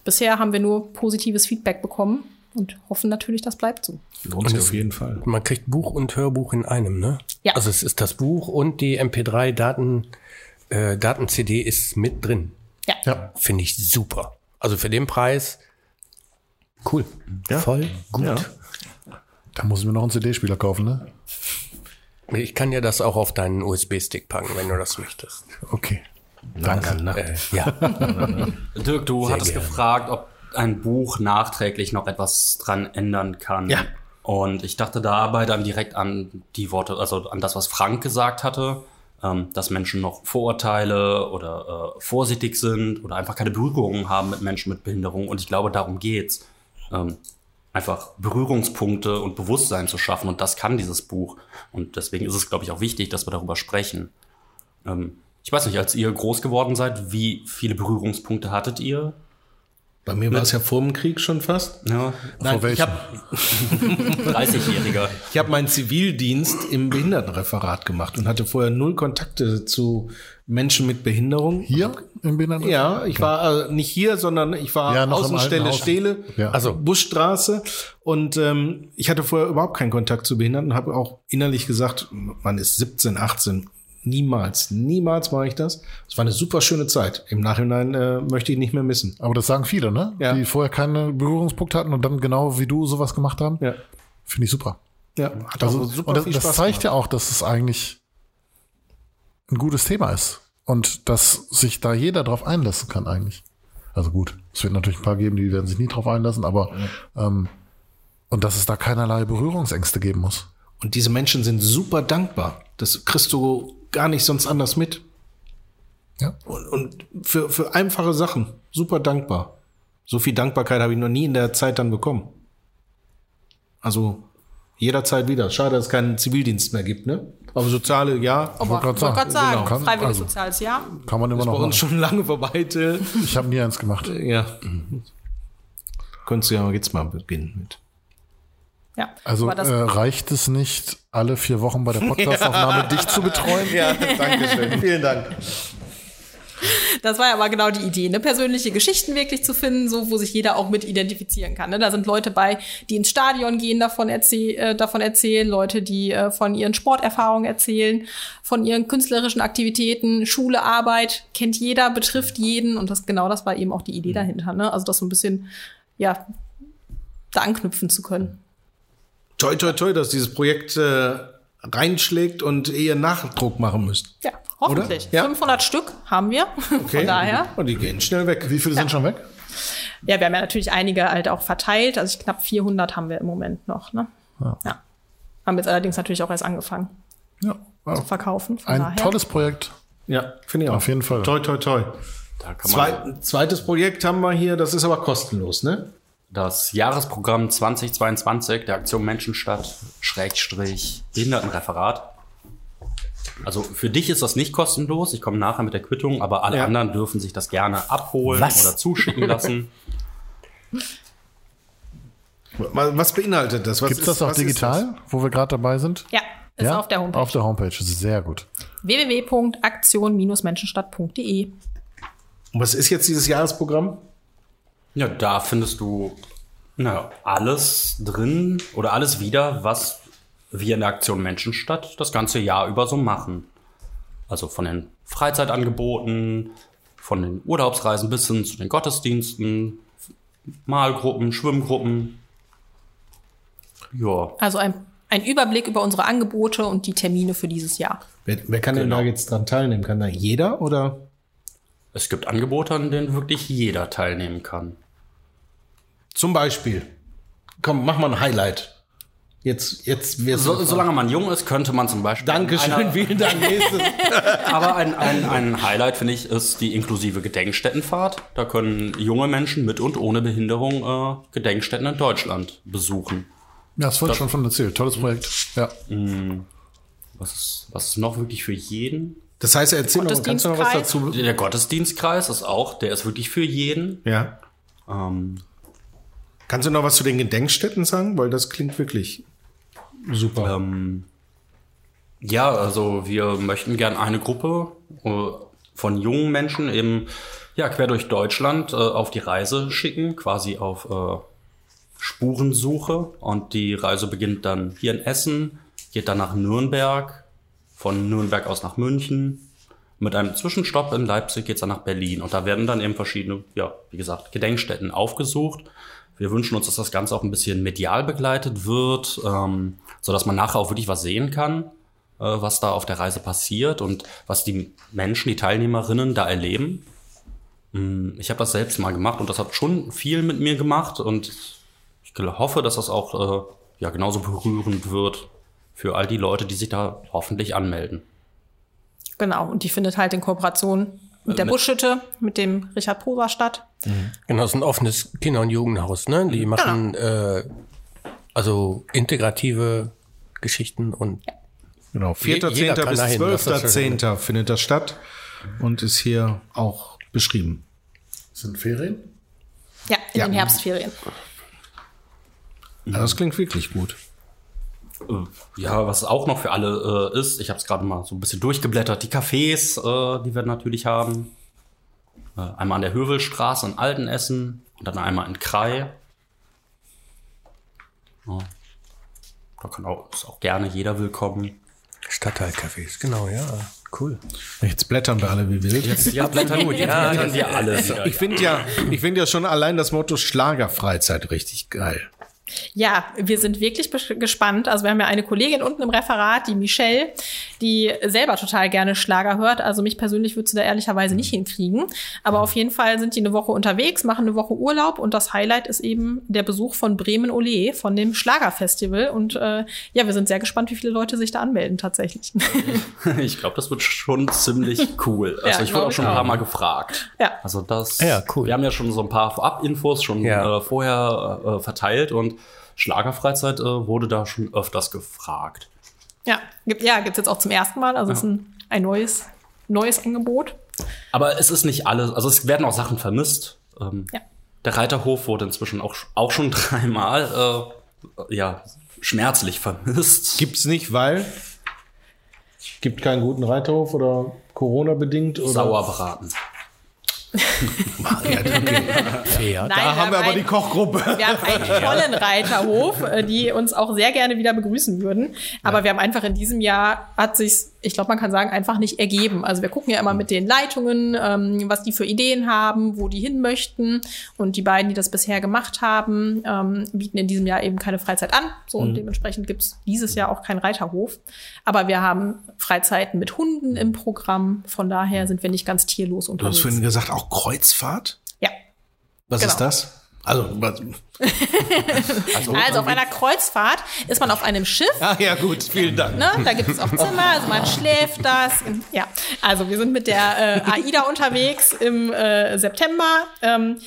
bisher haben wir nur positives Feedback bekommen und hoffen natürlich, das bleibt so. Lohnt sich auf jeden Fall. Man kriegt Buch und Hörbuch in einem, ne? Ja. Also es ist das Buch und die MP3 Daten äh, Daten CD ist mit drin. Ja. ja. Finde ich super. Also für den Preis cool. Ja. Voll gut. Ja. Da muss ich mir noch einen CD-Spieler kaufen, ne? Ich kann ja das auch auf deinen USB-Stick packen, wenn du das möchtest. Okay. Danke. Äh, ja. Dirk, du Sehr hattest gerne. gefragt, ob ein Buch nachträglich noch etwas dran ändern kann. Ja. Und ich dachte dabei dann direkt an die Worte, also an das, was Frank gesagt hatte, ähm, dass Menschen noch Vorurteile oder äh, vorsichtig sind oder einfach keine Berührungen haben mit Menschen mit Behinderung. Und ich glaube, darum geht's. Ähm, einfach Berührungspunkte und Bewusstsein zu schaffen. Und das kann dieses Buch. Und deswegen ist es, glaube ich, auch wichtig, dass wir darüber sprechen. Ähm, ich weiß nicht, als ihr groß geworden seid, wie viele Berührungspunkte hattet ihr Bei mir war es ja vor dem Krieg schon fast. Ja, Nein, ich welchem? habe 30-Jähriger. ich hab meinen Zivildienst im Behindertenreferat gemacht und hatte vorher null Kontakte zu Menschen mit Behinderung. Hier im Behinderten? Ja, ich war äh, nicht hier, sondern ich war Ja, Außenstelle. Stele, Ja. also Busstraße. Und ähm, ich hatte vorher überhaupt keinen Kontakt zu Behinderten, habe auch innerlich gesagt, man ist 17, 18, niemals, niemals mache ich das. Es war eine super schöne Zeit. Im Nachhinein äh, möchte ich nicht mehr missen. Aber das sagen viele, ne? Ja. Die vorher keine Berührungspunkte hatten und dann genau wie du sowas gemacht haben. Ja, Finde ich super. ja hat Also, super und das, das zeigt gemacht. ja auch, dass es eigentlich ein gutes Thema ist. Und dass sich da jeder drauf einlassen kann eigentlich. Also gut, es wird natürlich ein paar geben, die werden sich nie drauf einlassen, aber ähm, und dass es da keinerlei Berührungsängste geben muss. Und diese Menschen sind super dankbar. Das kriegst du gar nicht sonst anders mit. Ja. Und, und für, für einfache Sachen super dankbar. So viel Dankbarkeit habe ich noch nie in der Zeit dann bekommen. Also jederzeit wieder. Schade, dass es keinen Zivildienst mehr gibt, ne? Aber soziale, ja. Aber wollte wollte gerade sagen, sagen, genau. Kann- freiwilliges also- soziales Jahr. Kann man immer Bei noch uns machen. schon lange vorbei, Till. Ich habe nie eins gemacht. Ja. Könntest du ja jetzt mal beginnen mit. Ja, Also äh, reicht es nicht, alle vier Wochen bei der Podcastaufnahme dich zu betreuen? Ja, danke schön. Vielen Dank. das war ja aber genau die Idee, ne? persönliche Geschichten wirklich zu finden, so wo sich jeder auch mit identifizieren kann. Ne? Da sind Leute bei, die ins Stadion gehen, davon, erzäh äh, davon erzählen, Leute, die äh, von ihren Sporterfahrungen erzählen, von ihren künstlerischen Aktivitäten, Schule, Arbeit, kennt jeder, betrifft jeden und das genau das war eben auch die Idee dahinter. Ne? Also das so ein bisschen, ja, da anknüpfen zu können. Toi, toi, toi, dass dieses Projekt äh, reinschlägt und ihr Nachdruck machen müsst. Ja, hoffentlich. Oder? Ja. 500 Stück haben wir. Okay. Von daher. Und die gehen schnell weg. Wie viele sind schon weg? Ja, wir haben ja natürlich einige halt auch verteilt. Also knapp 400 haben wir im Moment noch. Ne? Ja. Haben jetzt allerdings natürlich auch erst angefangen Ja. zu Wow. verkaufen. Von Ein daher. tolles Projekt. Ja, finde ich auch. Auf jeden Fall. Toi, toi, toi. Da kann man Zwei, zweites Projekt haben wir hier, das ist aber kostenlos, ne? Das Jahresprogramm 2022 der Aktion Menschenstadt Schrägstrich Behindertenreferat. Also für dich ist das nicht kostenlos. Ich komme nachher mit der Quittung, aber alle Ja. anderen dürfen sich das gerne abholen Was? oder zuschicken lassen. Was was beinhaltet das? Gibt es ist- das auch ist digital, wo wir gerade dabei sind? Ja, ist auf der Homepage. Auf der Homepage. Sehr gut. www.aktion-menschenstadt.de. das? Und was ist jetzt dieses Jahresprogramm? Ja, da findest du na, alles drin oder alles wieder, was wir in der Aktion Menschenstadt das ganze Jahr über so machen. Also von den Freizeitangeboten, von den Urlaubsreisen bis hin zu den Gottesdiensten, Malgruppen, Schwimmgruppen. Ja, Also ein, ein Überblick über unsere Angebote und die Termine für dieses Jahr. Wer, wer kann denn Genau. da jetzt dran teilnehmen? Kann da jeder oder? es gibt Angebote, an denen wirklich jeder teilnehmen kann. Zum Beispiel. Komm, mach mal ein Highlight. Jetzt, jetzt So, solange man jung ist, könnte man zum Beispiel. Dankeschön, einer- vielen Dank. Nächstes. Aber ein, ein, ein Highlight, finde ich, ist die inklusive Gedenkstättenfahrt. Da können junge Menschen mit und ohne Behinderung äh, Gedenkstätten in Deutschland besuchen. Ja, das wurde schon von erzählt. Tolles Projekt. Ja. Was ist, was ist noch wirklich für jeden? Das heißt, erzähl noch, kannst du noch was dazu? Der Gottesdienstkreis ist auch, der ist wirklich für jeden. Ja. Ähm, Kannst du noch was zu den Gedenkstätten sagen? Weil das klingt wirklich super. ähm, ja, also wir möchten gern eine Gruppe äh, von jungen Menschen eben ja, quer durch Deutschland äh, auf die Reise schicken, quasi auf äh, Spurensuche. Und die Reise beginnt dann hier in Essen, geht dann nach Nürnberg, von Nürnberg aus nach München. Mit einem Zwischenstopp in Leipzig geht's dann nach Berlin. Und da werden dann eben verschiedene, ja, wie gesagt, Gedenkstätten aufgesucht. Wir wünschen uns, dass das Ganze auch ein bisschen medial begleitet wird, ähm, so dass man nachher auch wirklich was sehen kann, äh, was da auf der Reise passiert und was die Menschen, die Teilnehmerinnen da erleben. Mm, Ich habe das selbst mal gemacht und das hat schon viel mit mir gemacht und ich hoffe, dass das auch äh, ja genauso berührend wird für all die Leute, die sich da hoffentlich anmelden. Genau. Und die findet halt in Kooperation mit der mit- Buschhütte, mit dem Richard Poser statt. Genau, es ist ein offenes Kinder- und Jugendhaus, ne? Die machen äh, also integrative Geschichten und Genau, Je- jeder 4.10. kann bis dahin, das ist das 12.10. findet das statt und ist hier auch beschrieben. Sind Ferien? Ja, in Ja. den Herbstferien. Ja, das klingt wirklich gut. Äh, Ja, was auch noch für alle äh, ist, ich habe es gerade mal so ein bisschen durchgeblättert, die Cafés, äh, die wir natürlich haben. Äh, einmal an der Hövelstraße in Altenessen und dann einmal in Krai. Ja. Da kann auch, ist auch gerne jeder willkommen. Stadtteilcafés, genau, ja. Cool. Jetzt blättern wir alle wie wild. Ja, blättern, gut, ja, blättern wir alle wieder. Ich finde ja, ich finde ja schon allein das Motto Schlagerfreizeit richtig geil. Ja, wir sind wirklich gespannt. Also wir haben ja eine Kollegin unten im Referat, die Michelle, die selber total gerne Schlager hört. Also mich persönlich würde sie da ehrlicherweise nicht hinkriegen. Aber auf jeden Fall sind die eine Woche unterwegs, machen eine Woche Urlaub und das Highlight ist eben der Besuch von Bremen Ole von dem Schlagerfestival. Und äh, ja, wir sind sehr gespannt, wie viele Leute sich da anmelden tatsächlich. Ich glaube, das wird schon ziemlich cool. Also Ja, ich wurde auch schon ein paar. Mal gefragt. Ja. Also das. Ja, cool. Wir haben ja schon so ein paar Vorab-Infos schon Ja. äh, vorher äh, verteilt und Schlagerfreizeit äh, wurde da schon öfters gefragt. ja, gibt, ja, gibt's jetzt auch zum ersten Mal. Also es ist ein, ein neues, neues Angebot. Aber es ist nicht alles, also es werden auch Sachen vermisst. Ähm, Ja. Der Reiterhof wurde inzwischen auch, auch schon dreimal äh, ja, schmerzlich vermisst. Gibt's nicht, weil gibt keinen guten Reiterhof oder Corona bedingt oder Sauerbraten. Ja, okay. Fair. Nein, Da haben wir aber einen- die Kochgruppe. Wir haben einen tollen Reiterhof, äh, die uns auch sehr gerne wieder begrüßen würden. Aber wir haben einfach in diesem Jahr, hat sich's, ich glaube, man kann sagen, einfach nicht ergeben. Also wir gucken ja immer mit den Leitungen, ähm, was die für Ideen haben, wo die hin möchten. Und die beiden, die das bisher gemacht haben, ähm, bieten in diesem Jahr eben keine Freizeit an. So, und dementsprechend gibt's dieses Jahr auch keinen Reiterhof. Aber wir haben Freizeiten mit Hunden im Programm. Von daher sind wir nicht ganz tierlos Du hast unterwegs. vorhin gesagt, auch Kreuzfahrt? ja. Was Genau. ist das? Also, was, Also auf einer Kreuzfahrt ist man auf einem Schiff ah, ja, gut, vielen Dank. Ne? Da gibt es auch Zimmer, also man schläft das. Ja, also wir sind mit der äh, AIDA unterwegs im äh, September. Ähm,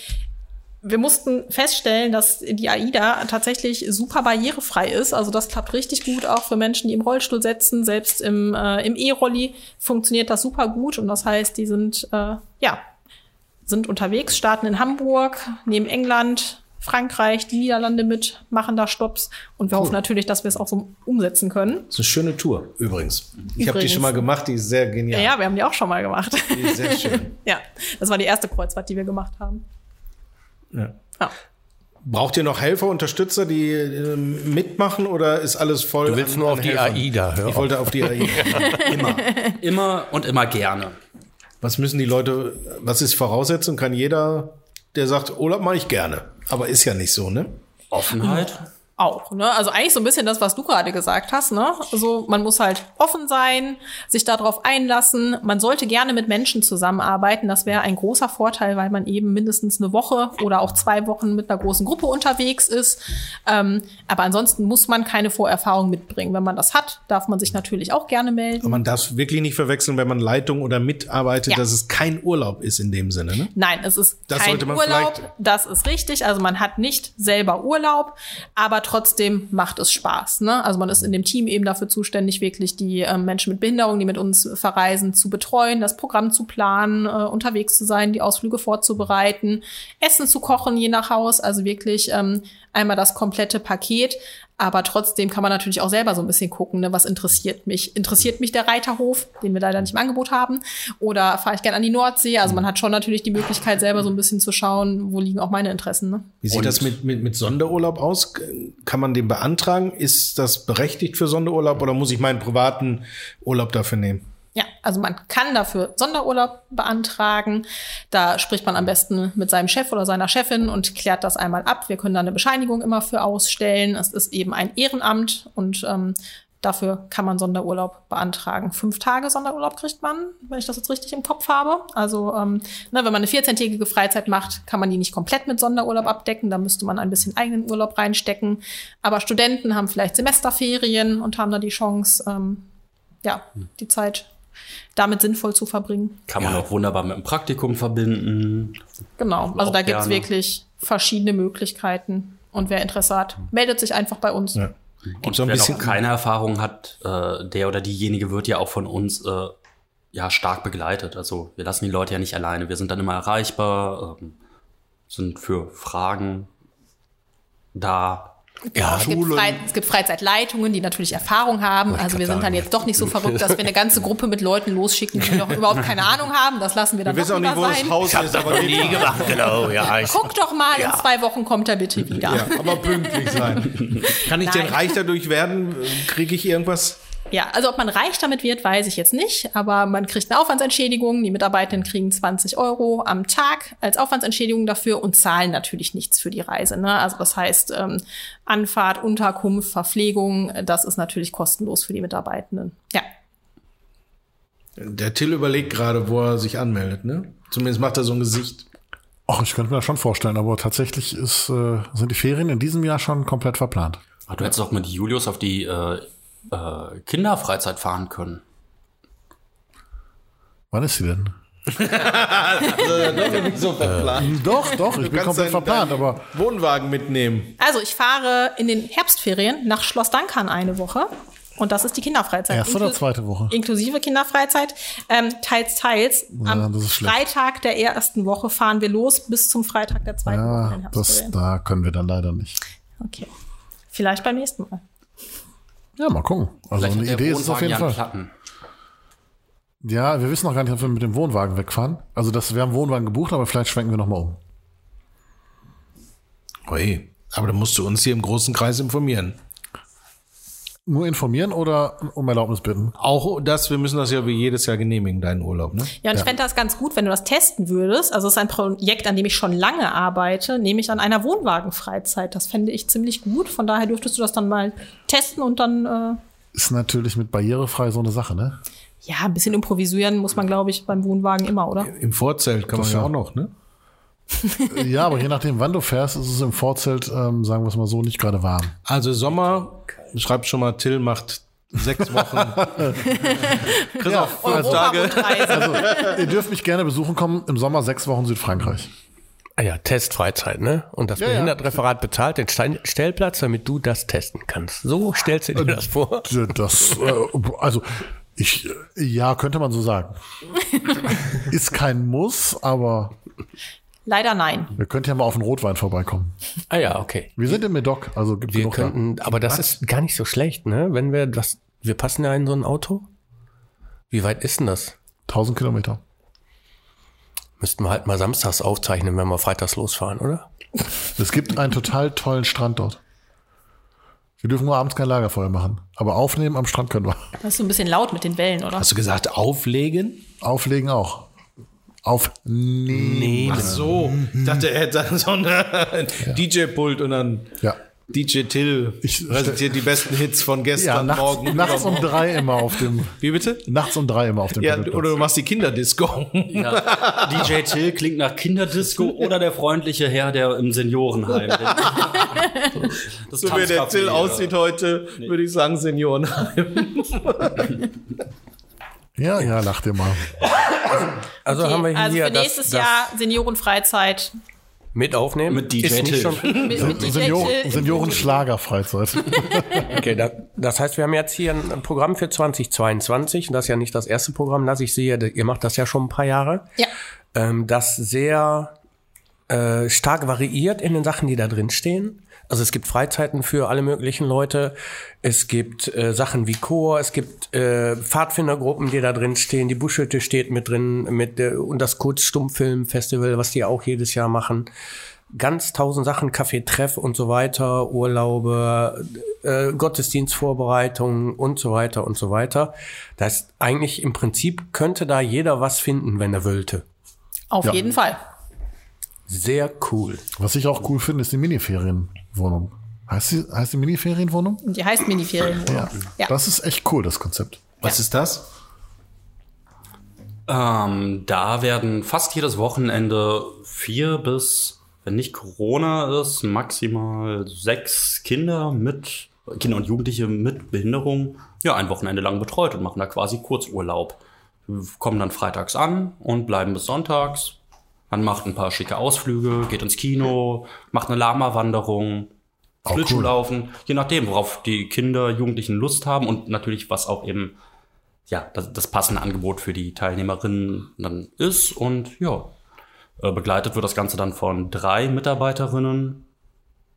wir mussten feststellen, dass die AIDA tatsächlich super barrierefrei ist. Also das klappt richtig gut auch für Menschen, die im Rollstuhl sitzen. Selbst im, äh, im E-Rolli funktioniert das super gut. Und das heißt, die sind, äh, ja, sind unterwegs, starten in Hamburg, nehmen England, Frankreich, die Niederlande mit, machen da Stopps. Und wir hoffen natürlich, dass wir es auch so umsetzen können. Das ist eine schöne Tour, übrigens. Ich habe die Übrigens. schon mal gemacht, die ist sehr genial. Ja, wir haben die auch schon mal gemacht. Die ist sehr schön. ja, das war die erste Kreuzfahrt, die wir gemacht haben. Ja. Ja. Braucht ihr noch Helfer, Unterstützer, die ähm, mitmachen oder ist alles voll? Du willst nur auf die Helfern? AIDA hören. Ich wollte auf die AIDA. Immer. Immer und immer gerne. Was müssen die Leute, was ist Voraussetzung? Kann jeder, der sagt, Urlaub mache ich gerne. Aber ist ja nicht so, ne? Offenheit. Auch, ne? Also eigentlich so ein bisschen das, was du gerade gesagt hast, ne? Also man muss halt offen sein, sich darauf einlassen. Man sollte gerne mit Menschen zusammenarbeiten. Das wäre ein großer Vorteil, weil man eben mindestens eine Woche oder auch zwei Wochen mit einer großen Gruppe unterwegs ist. Ähm, aber ansonsten muss man keine Vorerfahrung mitbringen. Wenn man das hat, darf man sich natürlich auch gerne melden. Aber man darf wirklich nicht verwechseln, wenn man Leitung oder mitarbeitet, Ja. dass es kein Urlaub ist in dem Sinne, ne? Nein, es ist Das kein Urlaub. Das ist richtig. Also man hat nicht selber Urlaub, aber trotzdem macht es Spaß. Ne? Also man ist in dem Team eben dafür zuständig, wirklich die ähm, Menschen mit Behinderung, die mit uns verreisen, zu betreuen, das Programm zu planen, äh, unterwegs zu sein, die Ausflüge vorzubereiten, Essen zu kochen, je nach Haus. Also wirklich ähm, einmal das komplette Paket. Aber trotzdem kann man natürlich auch selber so ein bisschen gucken, ne, was interessiert mich. Interessiert mich der Reiterhof, den wir leider nicht im Angebot haben? Oder fahre ich gerne an die Nordsee? Also man hat schon natürlich die Möglichkeit, selber so ein bisschen zu schauen, wo liegen auch meine Interessen. Ne? Wie sieht Und- das mit, mit, mit Sonderurlaub aus? Kann man den beantragen? Ist das berechtigt für Sonderurlaub oder muss ich meinen privaten Urlaub dafür nehmen? Ja, also man kann dafür Sonderurlaub beantragen. Da spricht man am besten mit seinem Chef oder seiner Chefin und klärt das einmal ab. Wir können da eine Bescheinigung immer für ausstellen. Es ist eben ein Ehrenamt und ähm, dafür kann man Sonderurlaub beantragen. Fünf Tage Sonderurlaub kriegt man, wenn ich das jetzt richtig im Kopf habe. Also ähm, ne, wenn man eine 14-tägige Freizeit macht, kann man die nicht komplett mit Sonderurlaub abdecken. Da müsste man ein bisschen eigenen Urlaub reinstecken. Aber Studenten haben vielleicht Semesterferien und haben da die Chance, ähm, ja, die Zeit damit sinnvoll zu verbringen. Kann man auch wunderbar mit einem Praktikum verbinden. Genau. Also Auch da gibt's gerne. wirklich verschiedene Möglichkeiten. Und wer Interesse hat, meldet sich einfach bei uns. Ja. Und so ein wer bisschen- noch keine Erfahrung hat, äh, der oder diejenige wird ja auch von uns äh, ja stark begleitet. Also wir lassen die Leute ja nicht alleine. Wir sind dann immer erreichbar. Ähm, sind für Fragen da. Ja, Es gibt, Frei, es gibt Freizeitleitungen, die natürlich Erfahrung haben. Also wir sind dann jetzt doch nicht so verrückt, dass wir eine ganze Gruppe mit Leuten losschicken, die noch überhaupt keine Ahnung haben. Das lassen wir dann Wir wissen auch nicht, wo das sein. Haus ist, aber nie gemacht, genau. Ja, ich, Guck doch mal, in zwei Wochen kommt er bitte wieder. Ja, aber pünktlich sein. Kann ich denn Nein. reich dadurch werden? Kriege ich irgendwas? Ja, also ob man reich damit wird, weiß ich jetzt nicht, aber man kriegt eine Aufwandsentschädigung. Die Mitarbeitenden kriegen 20 Euro am Tag als Aufwandsentschädigung dafür und zahlen natürlich nichts für die Reise. Ne? Also das heißt, ähm, Anfahrt, Unterkunft, Verpflegung, das ist natürlich kostenlos für die Mitarbeitenden. Ja. Der Till überlegt gerade, wo er sich anmeldet, ne? Zumindest macht er so ein Gesicht. Ach, ich könnte mir das schon vorstellen, aber tatsächlich ist, äh, sind die Ferien in diesem Jahr schon komplett verplant. Ach, du hättest doch mit Julius auf die äh, äh, Kinderfreizeit fahren können. Wann ist sie denn? so verplant. Doch, doch, ich bin komplett verplant, aber Wohnwagen mitnehmen. Also ich fahre in den Herbstferien nach Schloss Dankern eine Woche. Und das ist die Kinderfreizeit. erste oder zweite Woche? Inklusive Kinderfreizeit. Ähm, teils, teils. Ja, Am das ist schlecht. Freitag der ersten Woche fahren wir los bis zum Freitag der zweiten Woche Ja, den das, da können wir dann leider nicht. Okay. Vielleicht beim nächsten Mal. Ja, mal gucken. Also Vielleicht eine Idee ist es auf jeden Fall. Platten. Ja, wir wissen noch gar nicht, ob wir mit dem Wohnwagen wegfahren. Also das, wir haben Wohnwagen gebucht, aber vielleicht schwenken wir noch mal um. Ui, aber dann musst du uns hier im großen Kreis informieren. Nur informieren oder um Erlaubnis bitten? Auch das, wir müssen das ja wie jedes Jahr genehmigen, deinen Urlaub, ne? Ja, und ich fände das ganz gut, wenn du das testen würdest. Also es ist ein Projekt, an dem ich schon lange arbeite, nämlich an einer Wohnwagenfreizeit. Das fände ich ziemlich gut. Von daher dürftest du das dann mal testen und dann äh, Ist natürlich mit barrierefrei so eine Sache, ne? ja ein bisschen improvisieren muss man, glaube ich, beim Wohnwagen immer, oder? Im Vorzelt kann man ja ja. auch noch, ne? Ja, aber je nachdem, wann du fährst, ist es im Vorzelt, ähm, sagen wir es mal so, nicht gerade warm. Also Sommer, schreib schon mal, Till macht sechs Wochen. Chris Ja, auf fünf also- Tage. Also, ihr dürft mich gerne besuchen kommen. Im Sommer sechs Wochen Südfrankreich. ah ja, Testfreizeit, ne? Und das Ja, ja. Behindertenreferat bezahlt den Stein Stellplatz, damit du das testen kannst. So stellst du dir das vor. Das, äh, also, ich, äh, ja, könnte man so sagen. Ist kein Muss, aber Leider nein. wir könnten ja mal auf den Rotwein vorbeikommen. Ah ja, okay. Wir sind im Medoc, also gibt Wir genug da. könnten, aber das ist gar nicht so schlecht, ne? Wenn wir das, wir passen ja in so ein Auto. Wie weit ist denn das? 1000 Kilometer. Müssten wir halt mal samstags aufzeichnen, wenn wir freitags losfahren, oder? Es gibt einen total tollen Strand dort. Wir dürfen nur abends kein Lagerfeuer machen. Aber aufnehmen am Strand können wir. Das ist so ein bisschen laut mit den Wellen, oder? Hast du gesagt, auflegen? Auflegen auch. Aufnehmen. Ach so. Ich dachte, er hätte so ein DJ-Pult und dann Ja. DJ Till Ich- präsentiert die besten Hits von gestern, Ja, nachts, morgen. nachts um drei immer auf dem, Wie bitte? nachts um drei immer auf dem Ja, oder du machst die Kinderdisco. Ja, DJ Till klingt nach Kinderdisco oder der freundliche Herr, der im Seniorenheim. Das So wie der Till oder? aussieht heute, würde ich sagen Seniorenheim. Ja, ja, lach dir mal. Also haben wir also hier für nächstes das, das Jahr Seniorenfreizeit mit aufnehmen. Mit DJ Ist nicht Till. schon, mit, mit DJ Till. Senioren-Schlagerfreizeit. okay, da, das heißt, wir haben jetzt hier ein Programm für 2022. Und das ist ja nicht das erste Programm, das ich sehe. Ihr macht das ja schon ein paar Jahre. Ja. ähm, das sehr äh, stark variiert in den Sachen, die da drin stehen. Also es gibt Freizeiten für alle möglichen Leute. Es gibt äh, Sachen wie Chor, es gibt äh, Pfadfindergruppen, die da drin stehen. Die Buschhütte steht mit drin mit äh, und das Kurzstummfilmfestival, was die auch jedes Jahr machen. Ganz tausend Sachen, Kaffee-Treff und so weiter, Urlaube, äh, Gottesdienstvorbereitungen und so weiter und so weiter. Das ist eigentlich im Prinzip könnte da jeder was finden, wenn er wollte. Auf Ja. jeden Fall. Sehr cool. Was ich auch cool finde, ist die Miniferienwohnung. Heißt die, heißt die Miniferienwohnung? Die heißt Miniferienwohnung. Ja. Ja. Das ist echt cool, das Konzept. Was ist das? Ähm, da werden fast jedes Wochenende vier bis, wenn nicht Corona ist, maximal sechs Kinder mit, Kinder und Jugendliche mit Behinderung, ja, ein Wochenende lang betreut und machen da quasi Kurzurlaub. Wir kommen dann freitags an und bleiben bis sonntags. Man macht ein paar schicke Ausflüge, geht ins Kino, macht eine Lama-Wanderung, Schlittschuhlaufen, je nachdem, worauf die Kinder, Jugendlichen Lust haben und natürlich, was auch eben ja, das, das passende Angebot für die Teilnehmerinnen dann ist. Und ja, Äh, begleitet wird das Ganze dann von drei Mitarbeiterinnen.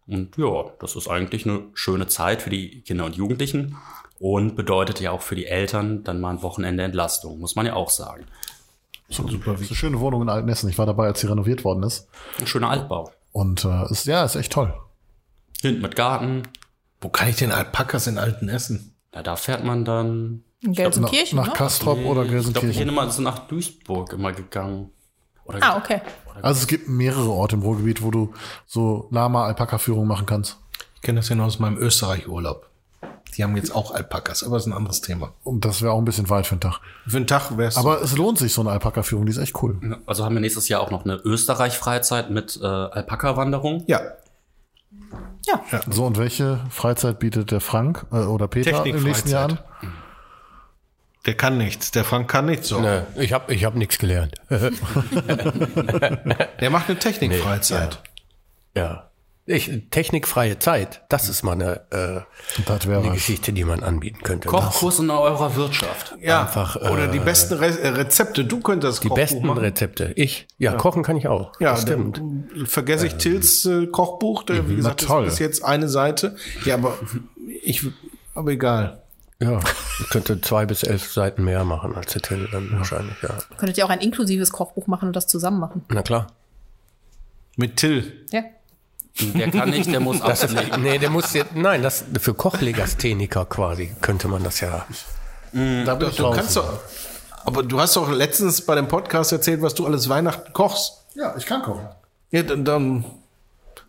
Und ja, das ist eigentlich eine schöne Zeit für die Kinder und Jugendlichen und bedeutet ja auch für die Eltern dann mal ein Wochenende Entlastung, muss man ja auch sagen. So, super. Das ist eine schöne Wohnung in Altenessen. Ich war dabei, als sie renoviert worden ist. Ein schöner Altbau. Und äh, ist, ja, ist echt toll. Hinten mit Garten. Wo kann ich denn Alpakas in Alten essen? Ja, da fährt man dann. In Gelsenkirchen, nach, nach ne? Kastrop oder Ich glaube, wir Gelsenkirchen. sind immer sind nach Duisburg immer gegangen. Oder Ah, okay. Also es gibt mehrere Orte im Ruhrgebiet, wo du so Lama-Alpaka-Führung machen kannst. Ich kenne das ja noch aus meinem Österreich-Urlaub. Die haben jetzt auch Alpakas, aber das ist ein anderes Thema. Und das wäre auch ein bisschen weit für den Tag. Für einen Tag wär's. Aber es lohnt sich, so eine Alpaka-Führung, die ist echt cool. Also haben wir nächstes Jahr auch noch eine Österreich-Freizeit mit äh, Alpaka-Wanderung. ja, So, und welche Freizeit bietet der Frank äh, oder Peter im nächsten Jahr an? der kann nichts. Der Frank kann nichts so. Ne, ich habe ich hab nichts gelernt. Der macht eine Technikfreizeit. ja. Ich, technikfreie Zeit, das ist mal eine, äh, eine. Geschichte, die man anbieten könnte. Kochkurs in eurer Wirtschaft. Ja, Einfach, äh, oder die besten Re äh, Rezepte. Du könntest Die besten Rezepte. Ich, ja, kochen kann ich auch. Ja, das stimmt. vergesse ich Tills äh, Kochbuch. Der, wie gesagt, toll. ist bis jetzt eine Seite. Ja, aber ich, aber egal. Ja, ich könnte zwei bis elf Seiten mehr machen als der Till dann wahrscheinlich, ja. Könntet ihr auch ein inklusives Kochbuch machen und das zusammen machen? Na klar. Mit Till. Ja. Der kann nicht, der muss Das ist, nee, der muss jetzt, nein, das für Kochlegastheniker quasi könnte man das ja. Da bin Du, du kannst doch, aber du hast doch letztens bei dem Podcast erzählt, was du alles Weihnachten kochst. Ja, ich kann kochen. Ja, dann, dann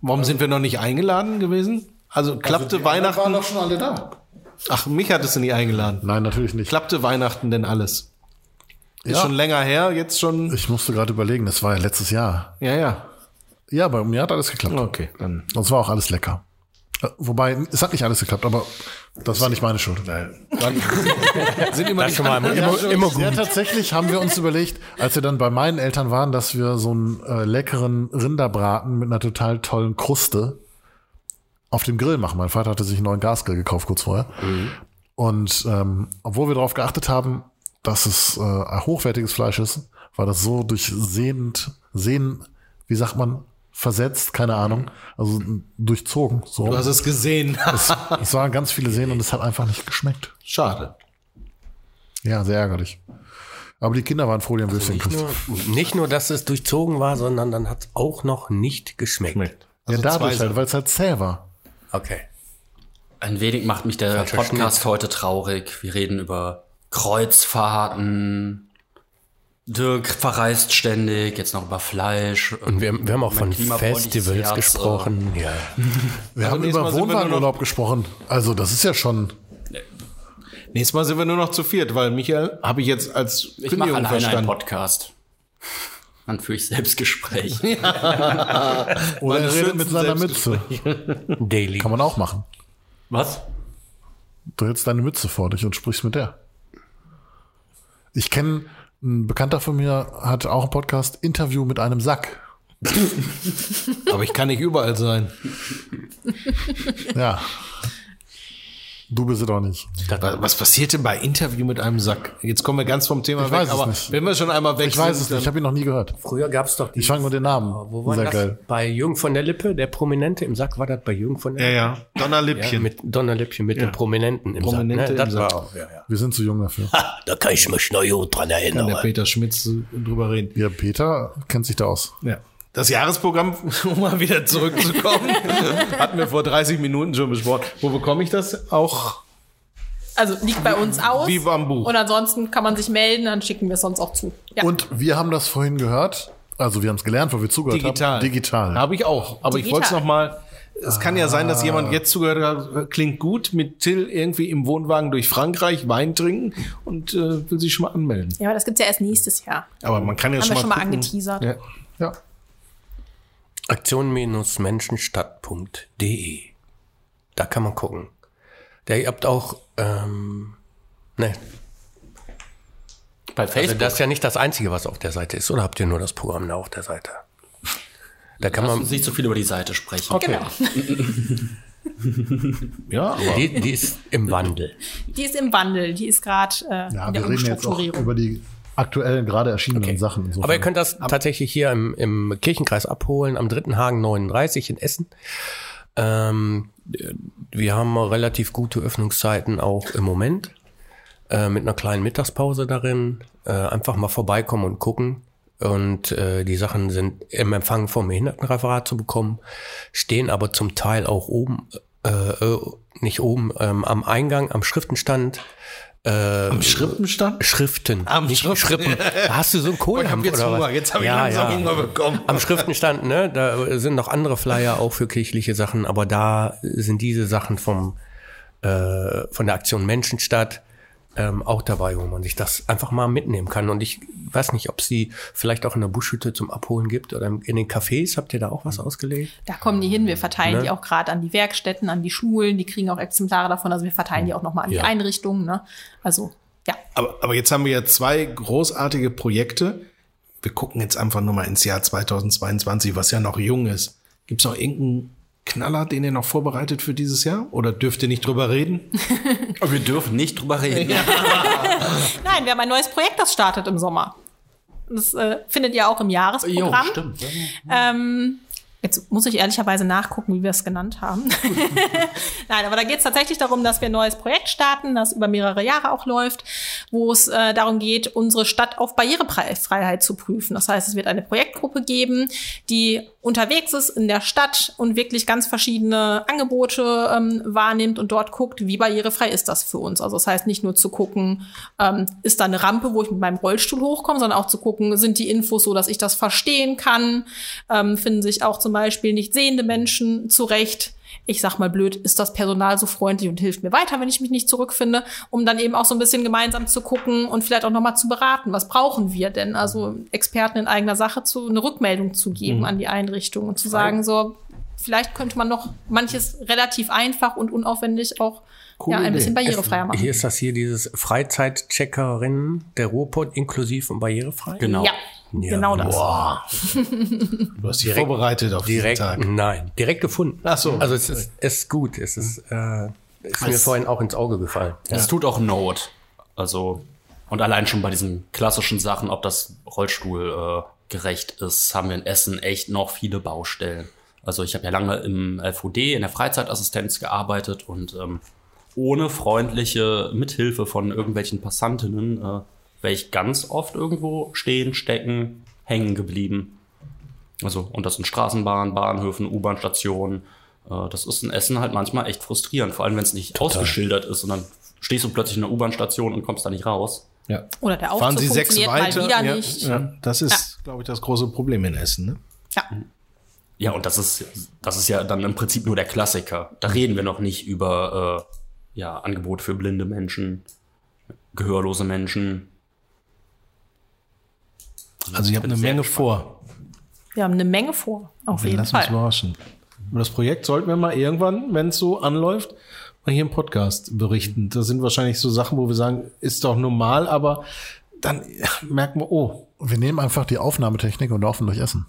warum sind wir noch nicht eingeladen gewesen? Also klappte Weihnachten. waren doch schon alle da. Ach, mich hattest du nie eingeladen. Nein, natürlich nicht. Klappte Weihnachten denn alles? Ist Ja. schon länger her, jetzt schon. Ich musste gerade überlegen, das war ja letztes Jahr. Ja, ja. Ja, bei mir hat alles geklappt. Okay, dann. Und es war auch alles lecker. Äh, Wobei, es hat nicht alles geklappt, aber das war nicht meine Schuld. Sind immer Das schon mal immer, immer Ja, gut. tatsächlich haben wir uns überlegt, als wir dann bei meinen Eltern waren, dass wir so einen äh, leckeren Rinderbraten mit einer total tollen Kruste auf dem Grill machen. Mein Vater hatte sich einen neuen Gasgrill gekauft kurz vorher. Und ähm, obwohl wir darauf geachtet haben, dass es äh, ein hochwertiges Fleisch ist, war das so durchsehend, sehen, wie sagt man, versetzt, keine Ahnung, also durchzogen. So. Du hast es gesehen. es, es waren ganz viele Sehnen und es hat einfach nicht geschmeckt. Schade. Ja, sehr ärgerlich. Aber die Kinder waren froh, die haben Würstchen Nicht nur, nicht nur, dass es durchzogen war, sondern dann hat es auch noch nicht geschmeckt. Schmeckt. Ja, Also dadurch zwei halt, weil es halt zäh war. Okay. Ein wenig macht mich der Podcast heute traurig. Wir reden über Kreuzfahrten. Dirk verreist ständig, jetzt noch über Fleisch. Und wir, wir haben auch von Festivals Herz, gesprochen. Ja. Wir Also haben über Wohnwagenurlaub gesprochen. Also das ist ja schon. Nächstes Mal sind wir nur noch zu viert, weil Michael habe ich jetzt als Ich mache Kündigung einen verstanden. Podcast. Dann führe ich Selbstgespräch. Oder er redet mit seiner Mütze. Daily. Kann man auch machen. Was? Du hältst deine Mütze vor dich und sprichst mit der. Ich kenne, ein Bekannter von mir hat auch einen Podcast, Interview mit einem Sack. Aber ich kann nicht überall sein. Ja. Du bist es doch nicht. Was, passiert denn bei Interview mit einem Sack? Jetzt kommen wir ganz vom Thema Ich weg, weiß es aber nicht. wenn wir schon einmal weg Ich weiß sind, es nicht, ich habe ihn noch nie gehört. Früher gab es doch die. Ich fange nur den Namen. Wo war Sehr das? geil. Bei Jürgen von der Lippe, der Prominente im Sack, war das bei Jürgen von der ja, Lippe? ja, Donnerlippchen. Ja, mit Donnerlippchen, mit dem Prominenten im Prominente Sack. im Ne? Das Sack. war auch, ja, ja. Wir sind zu jung dafür. Da kann ich mich noch gut dran Kann der erinnern. Peter Schmitz drüber reden. Ja, Peter kennt sich da aus. Ja. Das Jahresprogramm, um mal wieder zurückzukommen, hatten wir vor 30 Minuten schon besprochen. Wo bekomme ich das? Auch Also liegt bei uns aus. wie beim Buch. Und ansonsten kann man sich melden, dann schicken wir es sonst auch zu. Ja. Und wir haben das vorhin gehört. Also wir haben es gelernt, weil wir zugehört digital. haben. Digital. Habe ich auch. Aber ich Digital. wollte es noch mal. Es kann ja sein, dass jemand jetzt zugehört hat, klingt gut, mit Till irgendwie im Wohnwagen durch Frankreich Wein trinken und äh, will sich schon mal anmelden. ja, aber das gibt's ja erst nächstes Jahr. Aber man kann ja Haben schon wir mal, schon mal gucken. angeteasert. Ja. Ja. Aktion-menschenstadt.de. Da kann man gucken. Der, ihr habt auch, ähm, ne, Bei also Facebook. das ist ja nicht das Einzige, was auf der Seite ist. Oder habt ihr nur das Programm da auf der Seite? Da kann Lass man, nicht so viel über die Seite sprechen. Okay. ja, aber die, die ist im Wandel. Die ist im Wandel, die ist gerade äh, Ja, in wir der reden jetzt auch über die aktuell gerade erschienenen Sachen. Insofern. Aber ihr könnt das tatsächlich hier im, im Kirchenkreis abholen, am dritten Hagen 39 in Essen. Ähm, wir haben relativ gute Öffnungszeiten auch im Moment. Äh, mit einer kleinen Mittagspause darin. Äh, einfach mal vorbeikommen und gucken. Und äh, die Sachen sind im Empfang vom Behindertenreferat zu bekommen, stehen aber zum Teil auch oben, äh, äh, nicht oben, ähm, am Eingang, am Schriftenstand. Äh, Am Schriftenstand? Schriften. Am nicht Schrift- Schrippen. Da hast du so einen Oh, jetzt oder Hunger. was? Jetzt habe ich Ja, langsam ja. Hunger bekommen. Am Schriftenstand, ne, da sind noch andere Flyer auch für kirchliche Sachen, aber da sind diese Sachen vom äh, von der Aktion Menschenstadt ähm, auch dabei, wo man sich das einfach mal mitnehmen kann. Und ich weiß nicht, ob es die vielleicht auch in der Buschhütte zum Abholen gibt oder in den Cafés. Habt ihr da auch was ausgelegt? Da kommen die hin. Wir verteilen Ne? die auch gerade an die Werkstätten, an die Schulen. Die kriegen auch Exemplare davon. Also wir verteilen die auch nochmal an Ja. die Einrichtungen. Ne? Also ja, Aber, aber jetzt haben wir ja zwei großartige Projekte. Wir gucken jetzt einfach nur mal ins Jahr 2022, was ja noch jung ist. Gibt es noch irgendeinen Knaller, den ihr noch vorbereitet für dieses Jahr? Oder dürft ihr nicht drüber reden? Wir dürfen nicht drüber reden. Nein, wir haben ein neues Projekt, das startet im Sommer. Das äh, findet ihr auch im Jahresprogramm. stimmt. Ähm, jetzt muss ich ehrlicherweise nachgucken, wie wir es genannt haben. Nein, aber da geht es tatsächlich darum, dass wir ein neues Projekt starten, das über mehrere Jahre auch läuft, wo es äh, darum geht, unsere Stadt auf Barrierefreiheit zu prüfen. Das heißt, es wird eine Projektgruppe geben, die unterwegs ist in der Stadt und wirklich ganz verschiedene Angebote ähm, wahrnimmt und dort guckt, wie barrierefrei ist das für uns. Also das heißt nicht nur zu gucken, ähm, ist da eine Rampe, wo ich mit meinem Rollstuhl hochkomme, sondern auch zu gucken, sind die Infos so, dass ich das verstehen kann, ähm, finden sich auch zum Beispiel nicht sehende Menschen zurecht. Ich sag mal blöd, ist das Personal so freundlich und hilft mir weiter, wenn ich mich nicht zurückfinde, um dann eben auch so ein bisschen gemeinsam zu gucken und vielleicht auch nochmal zu beraten. Was brauchen wir denn? Also Experten in eigener Sache zu, eine Rückmeldung zu geben an die Einrichtung und zu sagen, so, vielleicht könnte man noch manches relativ einfach und unaufwendig auch ja, ein bisschen barrierefreier machen. Hier ist das hier dieses Freizeitcheckerinnen der Ruhrpott inklusiv und barrierefrei. Genau. Ja, Ja, genau das. Du hast dich vorbereitet auf Direkt, diesen Tag. nein, direkt gefunden. Ach so. Also es ist, es ist gut. Es ist, äh, ist mir vorhin auch ins Auge gefallen. Es tut auch Not. Also, und allein schon bei diesen klassischen Sachen, ob das Rollstuhl äh, gerecht ist, haben wir in Essen echt noch viele Baustellen. Also ich habe ja lange im LVD in der Freizeitassistenz gearbeitet und ähm, ohne freundliche Mithilfe von irgendwelchen Passantinnen äh, wäre ich ganz oft irgendwo stehen, stecken, hängen geblieben. Also, und das sind Straßenbahnen, Bahnhöfen, U-Bahn-Stationen. Äh, das ist in Essen halt manchmal echt frustrierend, vor allem wenn es nicht ausgeschildert ist und dann stehst du plötzlich in einer U-Bahn-Station und kommst da nicht raus. Ja. Oder der Aufzug Fahren Sie sechs funktioniert weiter? mal wieder ja, nicht. Ja, das ist, glaube ich, das große Problem in Essen. Ne? Ja. Ja, und das ist, das ist ja dann im Prinzip nur der Klassiker. Da reden wir noch nicht über äh, ja, Angebot für blinde Menschen, gehörlose Menschen. Also ihr habt eine Menge gespannt. vor. Wir haben eine Menge vor, auf Wir jeden lassen uns Fall. überraschen. Über das Projekt sollten wir mal irgendwann, wenn es so anläuft, mal hier im Podcast berichten. Das sind wahrscheinlich so Sachen, wo wir sagen, ist doch normal, aber dann merken wir, oh, Wir nehmen einfach die Aufnahmetechnik und laufen durch Essen.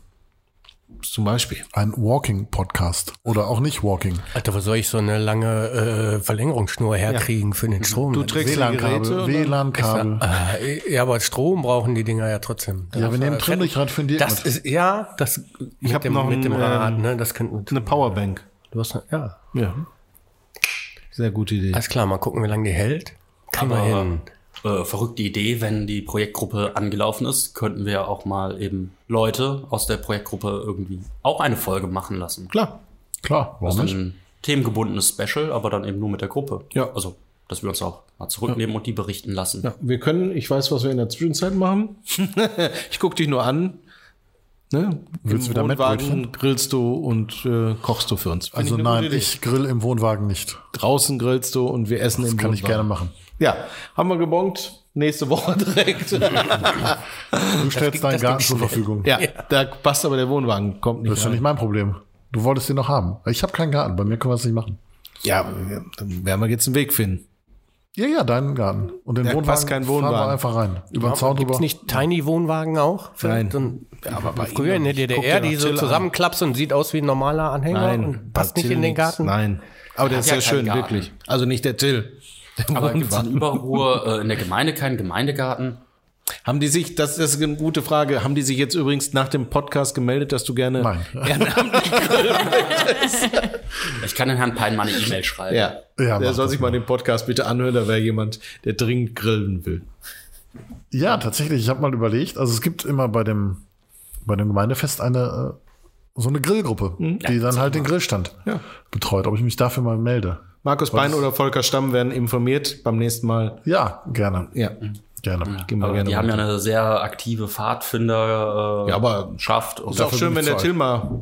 Zum Beispiel. Ein Walking-Podcast. Oder auch nicht Walking. Alter, wo soll ich so eine lange äh, Verlängerungsschnur herkriegen für den Strom? Du trägst WLAN-Kabel. WLAN-Kabel. Äh, ja, aber Strom brauchen die Dinger ja trotzdem. Ja, wir nehmen Trimmdurchrad für den Dirk Das mit. ist, ja, das mit hab dem, noch mit dem ein, Rad, ähm, ne, das könnten wir Eine Powerbank. Du hast, ja, Ja. Sehr gute Idee. alles klar, mal gucken, wie lange die hält. Wir Aber hin. Äh, verrückte Idee, wenn die Projektgruppe angelaufen ist, könnten wir auch mal eben Leute aus der Projektgruppe irgendwie auch eine Folge machen lassen. Klar. Klar, warum Also nicht? ein themengebundenes Special, aber dann eben nur mit der Gruppe. Ja. Also, dass wir uns auch mal zurücknehmen und die berichten lassen. Ja, wir können, ich weiß, was wir in der Zwischenzeit machen. ich guck dich nur an. Ne? Willst du Im wieder Wohnwagen grillst du und äh, kochst du für uns. Find Also ich nein, ich grill im Wohnwagen nicht. Draußen grillst du und wir essen Das im kann ich Wohnwagen. gerne machen. Ja, haben wir gebongt. Nächste Woche direkt. Du stellst deinen Garten geht zur. Verfügung. ja, da passt aber der Wohnwagen, kommt nicht Das ist ja nicht mein Problem. Du wolltest den noch haben. Ich habe keinen Garten. Bei mir können wir es nicht machen. Ja, dann werden wir jetzt einen Weg finden. Ja, ja, deinen Garten. Und den Da Wohnwagen, passt kein fahren Wohnwagen. wir einfach rein. Über den Zaun drüber. nicht Tiny-Wohnwagen auch? Nein. So ein, aber bei früher in der DDR, die so zusammenklappst und sieht aus wie ein normaler Anhänger Nein, und passt nicht in den. Garten. Nein. Aber der ist ja ja keinen schön, Garten. wirklich. Also nicht der Till. Aber gibt es in. Überruhr äh, in der Gemeinde keinen Gemeindegarten? Haben die sich, das ist eine gute Frage, haben die sich jetzt übrigens nach dem Podcast gemeldet, dass du gerne Nein. ehrenamtlich möchtest? Ich kann den Herrn Pein mal eine E-Mail schreiben. Ja, Ja, der soll sich mal den Podcast bitte anhören, da wäre jemand, der dringend grillen will. Ja, tatsächlich. Ich habe mal überlegt, also es gibt immer bei dem, bei dem Gemeindefest eine, äh, so eine Grillgruppe, die dann halt den Grillstand Ja. betreut, ob ich mich dafür mal melde. Markus Bein oder Volker Stamm werden informiert beim nächsten Mal. Ja, gerne. Ja, Gerne. gehen wir gerne die haben ja eine sehr aktive Pfadfinder äh, Ja, aber Schaft. Und Ist auch schön, wenn der Tilma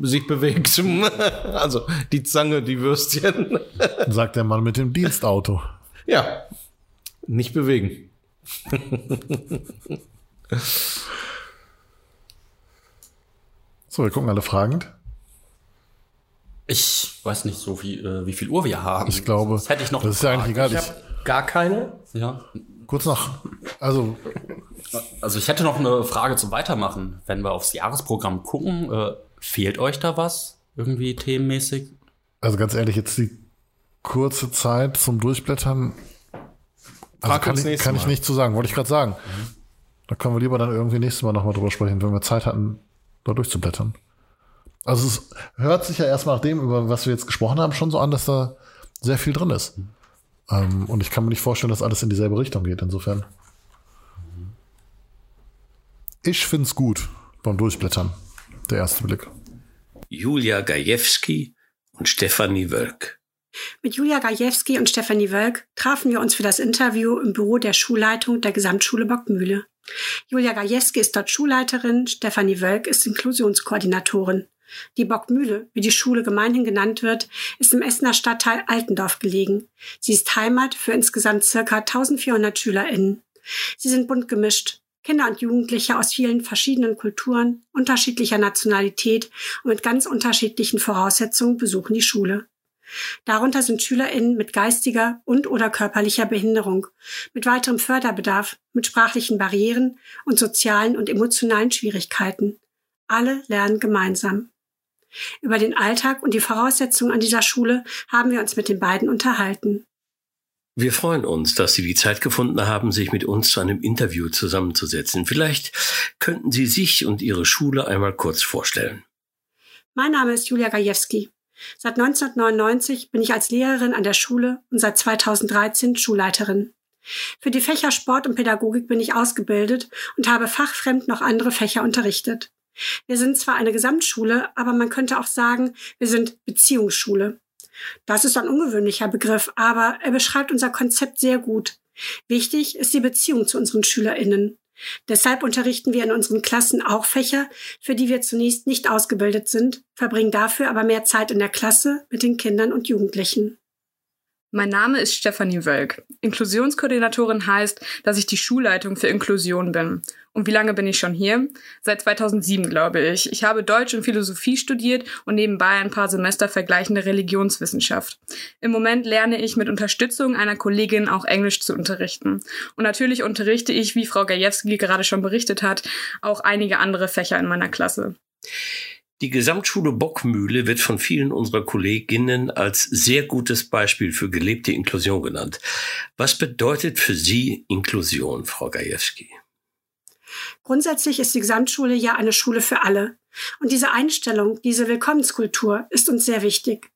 sich bewegt. also die Zange, die Würstchen. Sagt der Mann mit dem Dienstauto. ja, nicht bewegen. So, wir gucken alle fragend. Ich weiß nicht so wie, äh, wie viel Uhr wir haben. Ich glaube, das hätte ich noch. das ist ja eigentlich egal. Ich Ich, habe gar keine. ja. kurz nach, also Also ich hätte noch eine Frage zum Weitermachen. Wenn wir aufs Jahresprogramm gucken, äh, fehlt euch da was? Irgendwie themenmäßig? Also ganz ehrlich, jetzt die kurze Zeit zum Durchblättern. Also kann, ich, kann ich nicht zu sagen, wollte ich gerade sagen. Da können wir lieber dann irgendwie nächstes Mal nochmal drüber sprechen, wenn wir Zeit hatten, da durchzublättern. Also es hört sich ja erstmal nach dem, über was wir jetzt gesprochen haben, schon so an, dass da sehr viel drin ist. Ähm, und ich kann mir nicht vorstellen, dass alles in dieselbe Richtung geht, insofern. Ich find's gut beim Durchblättern. Der erste Blick. Julia Gajewski und Stefanie Wölk. Mit Julia Gajewski und Stefanie Wölk trafen wir uns für das Interview im Büro der Schulleitung der Gesamtschule Bockmühle. Julia Gajewski ist dort Schulleiterin, Stefanie Wölk ist Inklusionskoordinatorin. Die Bockmühle, wie die Schule gemeinhin genannt wird, ist im Essener Stadtteil Altendorf gelegen. Sie ist Heimat für insgesamt circa 1400 SchülerInnen. Sie sind bunt gemischt. Kinder und Jugendliche aus vielen verschiedenen Kulturen, unterschiedlicher Nationalität und mit ganz unterschiedlichen Voraussetzungen besuchen die Schule. Darunter sind SchülerInnen mit geistiger und oder körperlicher Behinderung, mit weiterem Förderbedarf, mit sprachlichen Barrieren und sozialen und emotionalen Schwierigkeiten. Alle lernen gemeinsam. Über den Alltag und die Voraussetzungen an dieser Schule haben wir uns mit den beiden unterhalten. Wir freuen uns, dass Sie die Zeit gefunden haben, sich mit uns zu einem Interview zusammenzusetzen. Vielleicht könnten Sie sich und Ihre Schule einmal kurz vorstellen. Mein Name ist Julia Gajewski. Seit 1999 bin ich als Lehrerin an der Schule und seit 2013 Schulleiterin. Für die Fächer Sport und Pädagogik bin ich ausgebildet und habe fachfremd noch andere Fächer unterrichtet. Wir sind zwar eine Gesamtschule, aber man könnte auch sagen, wir sind Beziehungsschule. Das ist ein ungewöhnlicher Begriff, aber er beschreibt unser Konzept sehr gut. Wichtig ist die Beziehung zu unseren SchülerInnen. Deshalb unterrichten wir in unseren Klassen auch Fächer, für die wir zunächst nicht ausgebildet sind, verbringen dafür aber mehr Zeit in der Klasse mit den Kindern und Jugendlichen. Mein Name ist Stefanie Wölk. Inklusionskoordinatorin heißt, dass ich die Schulleitung für Inklusion bin. Und wie lange bin ich schon hier? Seit 2007, glaube ich. Ich habe Deutsch und Philosophie studiert und nebenbei ein paar Semester vergleichende Religionswissenschaft. Im Moment lerne ich mit Unterstützung einer Kollegin auch Englisch zu unterrichten. Und natürlich unterrichte ich, wie Frau Gajewski gerade schon berichtet hat, auch einige andere Fächer in meiner Klasse. Die Gesamtschule Bockmühle wird von vielen unserer Kolleginnen als sehr gutes Beispiel für gelebte Inklusion genannt. Was bedeutet für Sie Inklusion, Frau Gajewski? Grundsätzlich ist die Gesamtschule ja eine Schule für alle. Und diese Einstellung, diese Willkommenskultur ist uns sehr wichtig.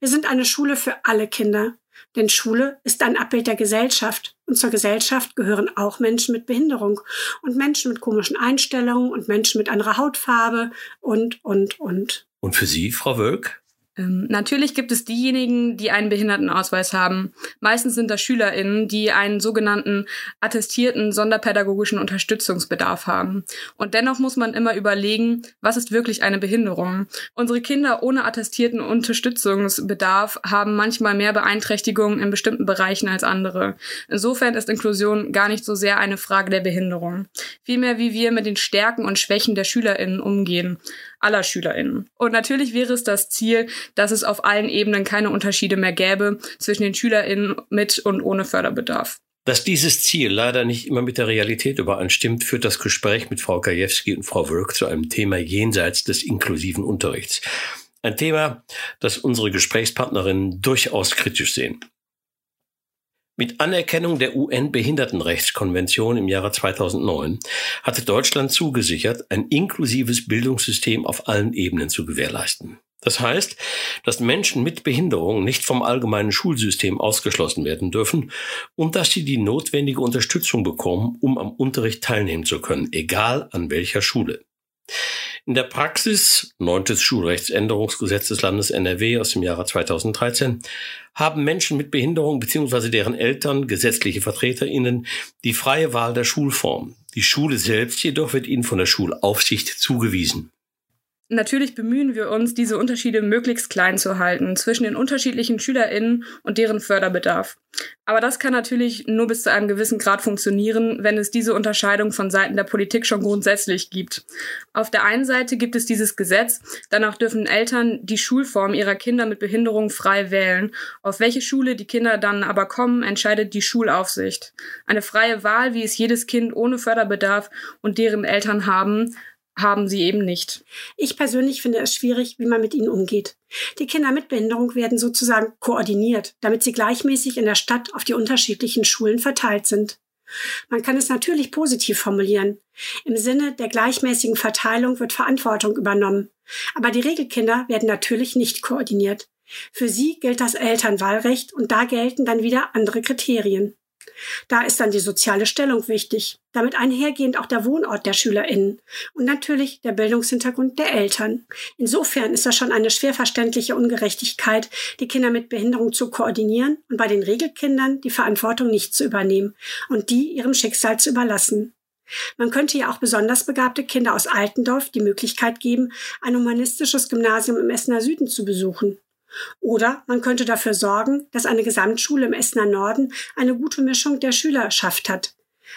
Wir sind eine Schule für alle Kinder. Denn Schule ist ein Abbild der Gesellschaft. Und zur Gesellschaft gehören auch Menschen mit Behinderung und Menschen mit komischen Einstellungen und Menschen mit anderer Hautfarbe und, und, und. Und für Sie, Frau Wölk? Ähm, natürlich gibt es diejenigen, die einen Behindertenausweis haben. Meistens sind das SchülerInnen, die einen sogenannten attestierten sonderpädagogischen Unterstützungsbedarf haben. Und dennoch muss man immer überlegen, was ist wirklich eine Behinderung? Unsere Kinder ohne attestierten Unterstützungsbedarf haben manchmal mehr Beeinträchtigungen in bestimmten Bereichen als andere. Insofern ist Inklusion gar nicht so sehr eine Frage der Behinderung. Vielmehr, wie wir mit den Stärken und Schwächen der SchülerInnen umgehen aller SchülerInnen. Und natürlich wäre es das Ziel, dass es auf allen Ebenen keine Unterschiede mehr gäbe zwischen den SchülerInnen mit und ohne Förderbedarf. Dass dieses Ziel leider nicht immer mit der Realität übereinstimmt, führt das Gespräch mit Frau Gajewski und Frau Wölk zu einem Thema jenseits des inklusiven Unterrichts. Ein Thema, das unsere Gesprächspartnerinnen durchaus kritisch sehen. Mit Anerkennung der UN-Behindertenrechtskonvention im Jahre 2009 hatte Deutschland zugesichert, ein inklusives Bildungssystem auf allen Ebenen zu gewährleisten. Das heißt, dass Menschen mit Behinderung nicht vom allgemeinen Schulsystem ausgeschlossen werden dürfen und dass sie die notwendige Unterstützung bekommen, um am Unterricht teilnehmen zu können, egal an welcher Schule. In der Praxis, neuntes Schulrechtsänderungsgesetz des Landes NRW aus dem Jahre 2013, haben Menschen mit Behinderung bzw. deren Eltern, gesetzliche VertreterInnen, die freie Wahl der Schulform. Die Schule selbst jedoch wird ihnen von der Schulaufsicht zugewiesen. Natürlich bemühen wir uns, diese Unterschiede möglichst klein zu halten zwischen den unterschiedlichen SchülerInnen und deren Förderbedarf. Aber das kann natürlich nur bis zu einem gewissen Grad funktionieren, wenn es diese Unterscheidung von Seiten der Politik schon grundsätzlich gibt. Auf der einen Seite gibt es dieses Gesetz, danach dürfen Eltern die Schulform ihrer Kinder mit Behinderung frei wählen. Auf welche Schule die Kinder dann aber kommen, entscheidet die Schulaufsicht. Eine freie Wahl, wie es jedes Kind ohne Förderbedarf und deren Eltern haben, haben sie eben nicht. Ich persönlich finde es schwierig, wie man mit ihnen umgeht. Die Kinder mit Behinderung werden sozusagen koordiniert, damit sie gleichmäßig in der Stadt auf die unterschiedlichen Schulen verteilt sind. Man kann es natürlich positiv formulieren. Im Sinne der gleichmäßigen Verteilung wird Verantwortung übernommen. Aber die Regelkinder werden natürlich nicht koordiniert. Für sie gilt das Elternwahlrecht und da gelten dann wieder andere Kriterien. Da ist dann die soziale Stellung wichtig, damit einhergehend auch der Wohnort der SchülerInnen und natürlich der Bildungshintergrund der Eltern. Insofern ist das schon eine schwer verständliche Ungerechtigkeit, die Kinder mit Behinderung zu koordinieren und bei den Regelkindern die Verantwortung nicht zu übernehmen und die ihrem Schicksal zu überlassen. Man könnte ja auch besonders begabte Kinder aus Altendorf die Möglichkeit geben, ein humanistisches Gymnasium im Essener Süden zu besuchen. Oder man könnte dafür sorgen, dass eine Gesamtschule im Essener Norden eine gute Mischung der Schülerschaft hat,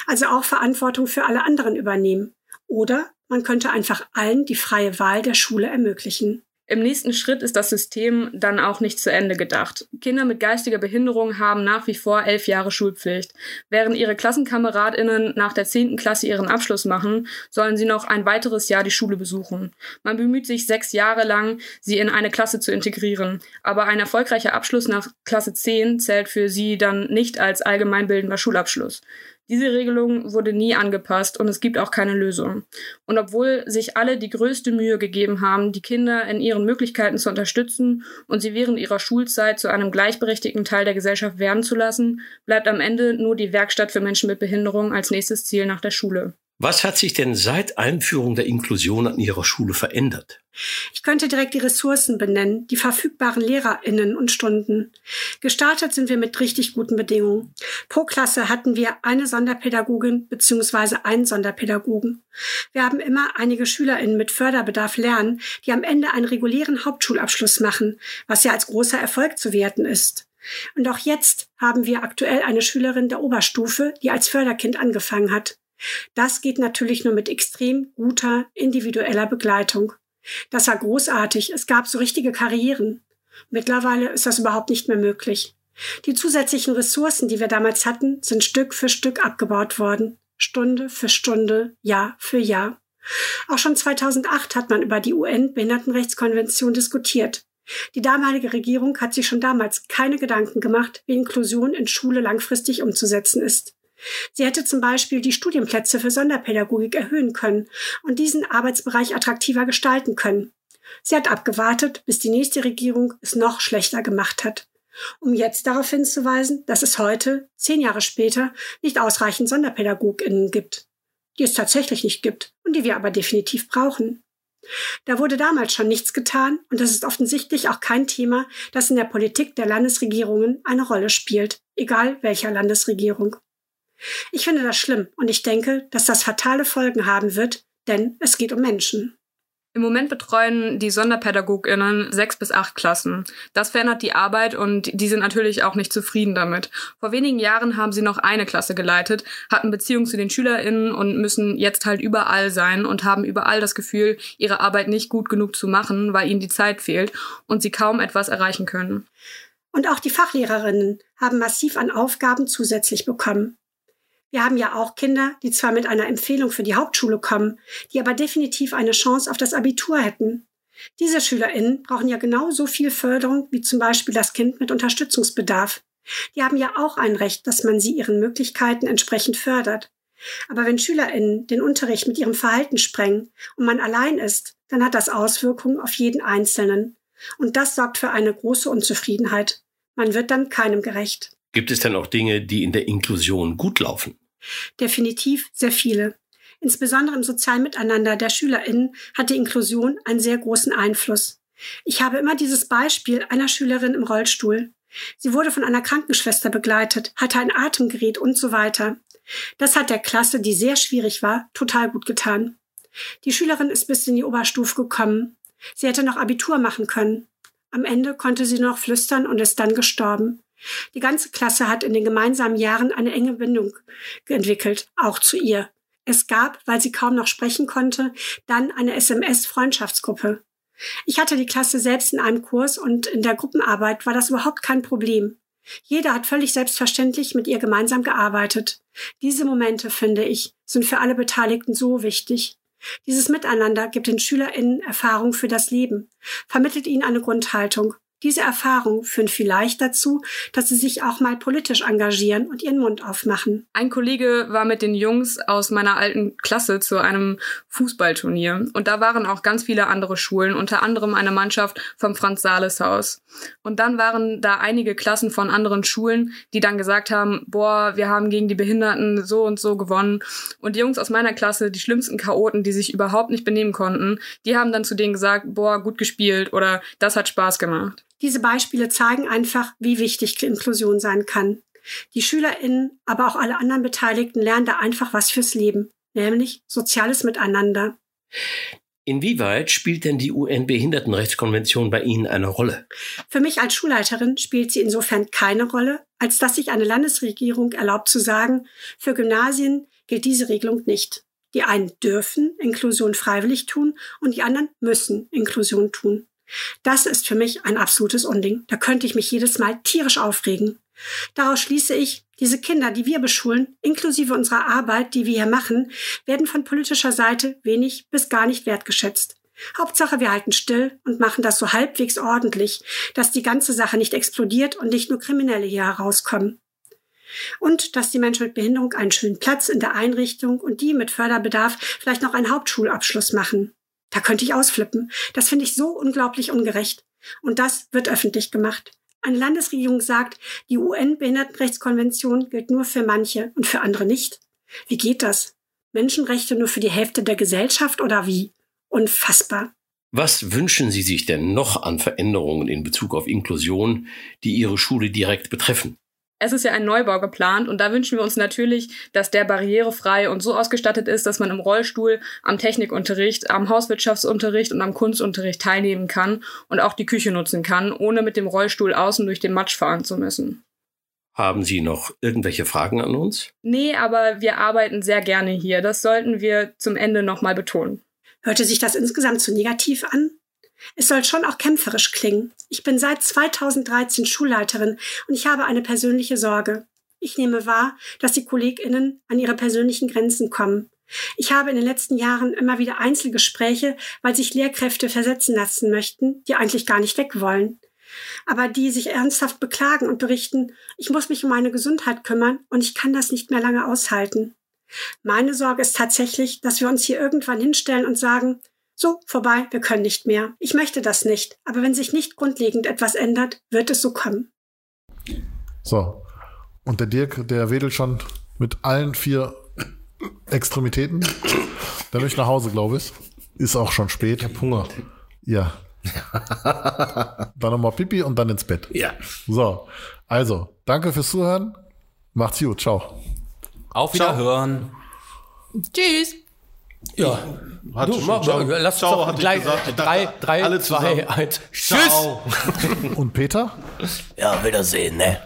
also auch Verantwortung für alle anderen übernehmen. Oder man könnte einfach allen die freie Wahl der Schule ermöglichen. Im nächsten Schritt ist das System dann auch nicht zu Ende gedacht. Kinder mit geistiger Behinderung haben nach wie vor elf Jahre Schulpflicht. Während ihre KlassenkameradInnen nach der zehnten Klasse ihren Abschluss machen, sollen sie noch ein weiteres Jahr die Schule besuchen. Man bemüht sich sechs Jahre lang, sie in eine Klasse zu integrieren. Aber ein erfolgreicher Abschluss nach Klasse 10 zählt für sie dann nicht als allgemeinbildender Schulabschluss. Diese Regelung wurde nie angepasst und es gibt auch keine Lösung. Und obwohl sich alle die größte Mühe gegeben haben, die Kinder in ihren Möglichkeiten zu unterstützen und sie während ihrer Schulzeit zu einem gleichberechtigten Teil der Gesellschaft werden zu lassen, bleibt am Ende nur die Werkstatt für Menschen mit Behinderung als nächstes Ziel nach der Schule. Was hat sich denn seit Einführung der Inklusion an Ihrer Schule verändert? Ich könnte direkt die Ressourcen benennen, die verfügbaren LehrerInnen und Stunden. Gestartet sind wir mit richtig guten Bedingungen. Pro Klasse hatten wir eine Sonderpädagogin bzw. einen Sonderpädagogen. Wir haben immer einige SchülerInnen mit Förderbedarf lernen, die am Ende einen regulären Hauptschulabschluss machen, was ja als großer Erfolg zu werten ist. Und auch jetzt haben wir aktuell eine Schülerin der Oberstufe, die als Förderkind angefangen hat. Das geht natürlich nur mit extrem guter individueller Begleitung. Das war großartig. Es gab so richtige Karrieren. Mittlerweile ist das überhaupt nicht mehr möglich. Die zusätzlichen Ressourcen, die wir damals hatten, sind Stück für Stück abgebaut worden. Stunde für Stunde, Jahr für Jahr. Auch schon 2008 hat man über die UN-Behindertenrechtskonvention diskutiert. Die damalige Regierung hat sich schon damals keine Gedanken gemacht, wie Inklusion in Schule langfristig umzusetzen ist. Sie hätte zum Beispiel die Studienplätze für Sonderpädagogik erhöhen können und diesen Arbeitsbereich attraktiver gestalten können. Sie hat abgewartet, bis die nächste Regierung es noch schlechter gemacht hat. Um jetzt darauf hinzuweisen, dass es heute, zehn Jahre später, nicht ausreichend SonderpädagogInnen gibt. Die es tatsächlich nicht gibt und die wir aber definitiv brauchen. Da wurde damals schon nichts getan und das ist offensichtlich auch kein Thema, das in der Politik der Landesregierungen eine Rolle spielt, egal welcher Landesregierung. Ich finde das schlimm und ich denke, dass das fatale Folgen haben wird, denn es geht um Menschen. Im Moment betreuen die SonderpädagogInnen sechs bis acht Klassen. Das verändert die Arbeit und die sind natürlich auch nicht zufrieden damit. Vor wenigen Jahren haben sie noch eine Klasse geleitet, hatten Beziehungen zu den SchülerInnen und müssen jetzt halt überall sein und haben überall das Gefühl, ihre Arbeit nicht gut genug zu machen, weil ihnen die Zeit fehlt und sie kaum etwas erreichen können. Und auch die Fachlehrerinnen haben massiv an Aufgaben zusätzlich bekommen. Wir haben ja auch Kinder, die zwar mit einer Empfehlung für die Hauptschule kommen, die aber definitiv eine Chance auf das Abitur hätten. Diese SchülerInnen brauchen ja genauso viel Förderung wie zum Beispiel das Kind mit Unterstützungsbedarf. Die haben ja auch ein Recht, dass man sie ihren Möglichkeiten entsprechend fördert. Aber wenn SchülerInnen den Unterricht mit ihrem Verhalten sprengen und man allein ist, dann hat das Auswirkungen auf jeden Einzelnen. Und das sorgt für eine große Unzufriedenheit. Man wird dann keinem gerecht. Gibt es denn auch Dinge, die in der Inklusion gut laufen? Definitiv sehr viele. Insbesondere im sozialen Miteinander der SchülerInnen hat die Inklusion einen sehr großen Einfluss. Ich habe immer dieses Beispiel einer Schülerin im Rollstuhl. Sie wurde von einer Krankenschwester begleitet, hatte ein Atemgerät und so weiter. Das hat der Klasse, die sehr schwierig war, total gut getan. Die Schülerin ist bis in die Oberstufe gekommen. Sie hätte noch Abitur machen können. Am Ende konnte sie noch flüstern und ist dann gestorben. Die ganze Klasse hat in den gemeinsamen Jahren eine enge Bindung entwickelt, auch zu ihr. Es gab, weil sie kaum noch sprechen konnte, dann eine SMS-Freundschaftsgruppe. Ich hatte die Klasse selbst in einem Kurs und in der Gruppenarbeit war das überhaupt kein Problem. Jeder hat völlig selbstverständlich mit ihr gemeinsam gearbeitet. Diese Momente, finde ich, sind für alle Beteiligten so wichtig. Dieses Miteinander gibt den SchülerInnen Erfahrung für das Leben, vermittelt ihnen eine Grundhaltung diese Erfahrungen führen vielleicht dazu, dass sie sich auch mal politisch engagieren und ihren Mund aufmachen. Ein Kollege war mit den Jungs aus meiner alten Klasse zu einem Fußballturnier und da waren auch ganz viele andere Schulen, unter anderem eine Mannschaft vom Franz Sales Haus. Und dann waren da einige Klassen von anderen Schulen, die dann gesagt haben, boah, wir haben gegen die Behinderten so und so gewonnen. Und die Jungs aus meiner Klasse, die schlimmsten Chaoten, die sich überhaupt nicht benehmen konnten, die haben dann zu denen gesagt, boah, gut gespielt oder das hat Spaß gemacht. Diese Beispiele zeigen einfach, wie wichtig Inklusion sein kann. Die SchülerInnen, aber auch alle anderen Beteiligten lernen da einfach was fürs Leben, nämlich soziales Miteinander. Inwieweit spielt denn die UN-Behindertenrechtskonvention bei Ihnen eine Rolle? Für mich als Schulleiterin spielt sie insofern keine Rolle, als dass sich eine Landesregierung erlaubt zu sagen, für Gymnasien gilt diese Regelung nicht. Die einen dürfen Inklusion freiwillig tun und die anderen müssen Inklusion tun. Das ist für mich ein absolutes Unding. Da könnte ich mich jedes Mal tierisch aufregen. Daraus schließe ich, diese Kinder, die wir beschulen, inklusive unserer Arbeit, die wir hier machen, werden von politischer Seite wenig bis gar nicht wertgeschätzt. Hauptsache, wir halten still und machen das so halbwegs ordentlich, dass die ganze Sache nicht explodiert und nicht nur Kriminelle hier herauskommen. Und dass die Menschen mit Behinderung einen schönen Platz in der Einrichtung und die mit Förderbedarf vielleicht noch einen Hauptschulabschluss machen. Da könnte ich ausflippen. Das finde ich so unglaublich ungerecht. Und das wird öffentlich gemacht. Eine Landesregierung sagt, die UN-Behindertenrechtskonvention gilt nur für manche und für andere nicht. Wie geht das? Menschenrechte nur für die Hälfte der Gesellschaft oder wie? Unfassbar. Was wünschen Sie sich denn noch an Veränderungen in Bezug auf Inklusion, die Ihre Schule direkt betreffen? Es ist ja ein Neubau geplant und da wünschen wir uns natürlich, dass der barrierefrei und so ausgestattet ist, dass man im Rollstuhl am Technikunterricht, am Hauswirtschaftsunterricht und am Kunstunterricht teilnehmen kann und auch die Küche nutzen kann, ohne mit dem Rollstuhl außen durch den Matsch fahren zu müssen. Haben Sie noch irgendwelche Fragen an uns? Nee, aber wir arbeiten sehr gerne hier. Das sollten wir zum Ende nochmal betonen. Hörte sich das insgesamt zu negativ an? Es soll schon auch kämpferisch klingen. Ich bin seit 2013 Schulleiterin und ich habe eine persönliche Sorge. Ich nehme wahr, dass die KollegInnen an ihre persönlichen Grenzen kommen. Ich habe in den letzten Jahren immer wieder Einzelgespräche, weil sich Lehrkräfte versetzen lassen möchten, die eigentlich gar nicht weg wollen. Aber die sich ernsthaft beklagen und berichten, ich muss mich um meine Gesundheit kümmern und ich kann das nicht mehr lange aushalten. Meine Sorge ist tatsächlich, dass wir uns hier irgendwann hinstellen und sagen, so, vorbei, wir können nicht mehr. Ich möchte das nicht, aber wenn sich nicht grundlegend etwas ändert, wird es so kommen. So. Und der Dirk, der wedelt schon mit allen vier Extremitäten. Der möchte nach Hause, glaube ich. Ist auch schon spät. Ich hab Hunger. Ja. dann nochmal Pipi und dann ins Bett. Ja. So. Also, danke fürs Zuhören. Macht's gut. Ciao. Auf Wiederhören. Tschüss. Ja. Hat du, mach, ciao. lass Ciao, doch ich gleich gesagt. Drei, drei, alle zwei, zusammen. eins. Tschüss. Ciao. Und Peter? Ja, Wiedersehen, ne?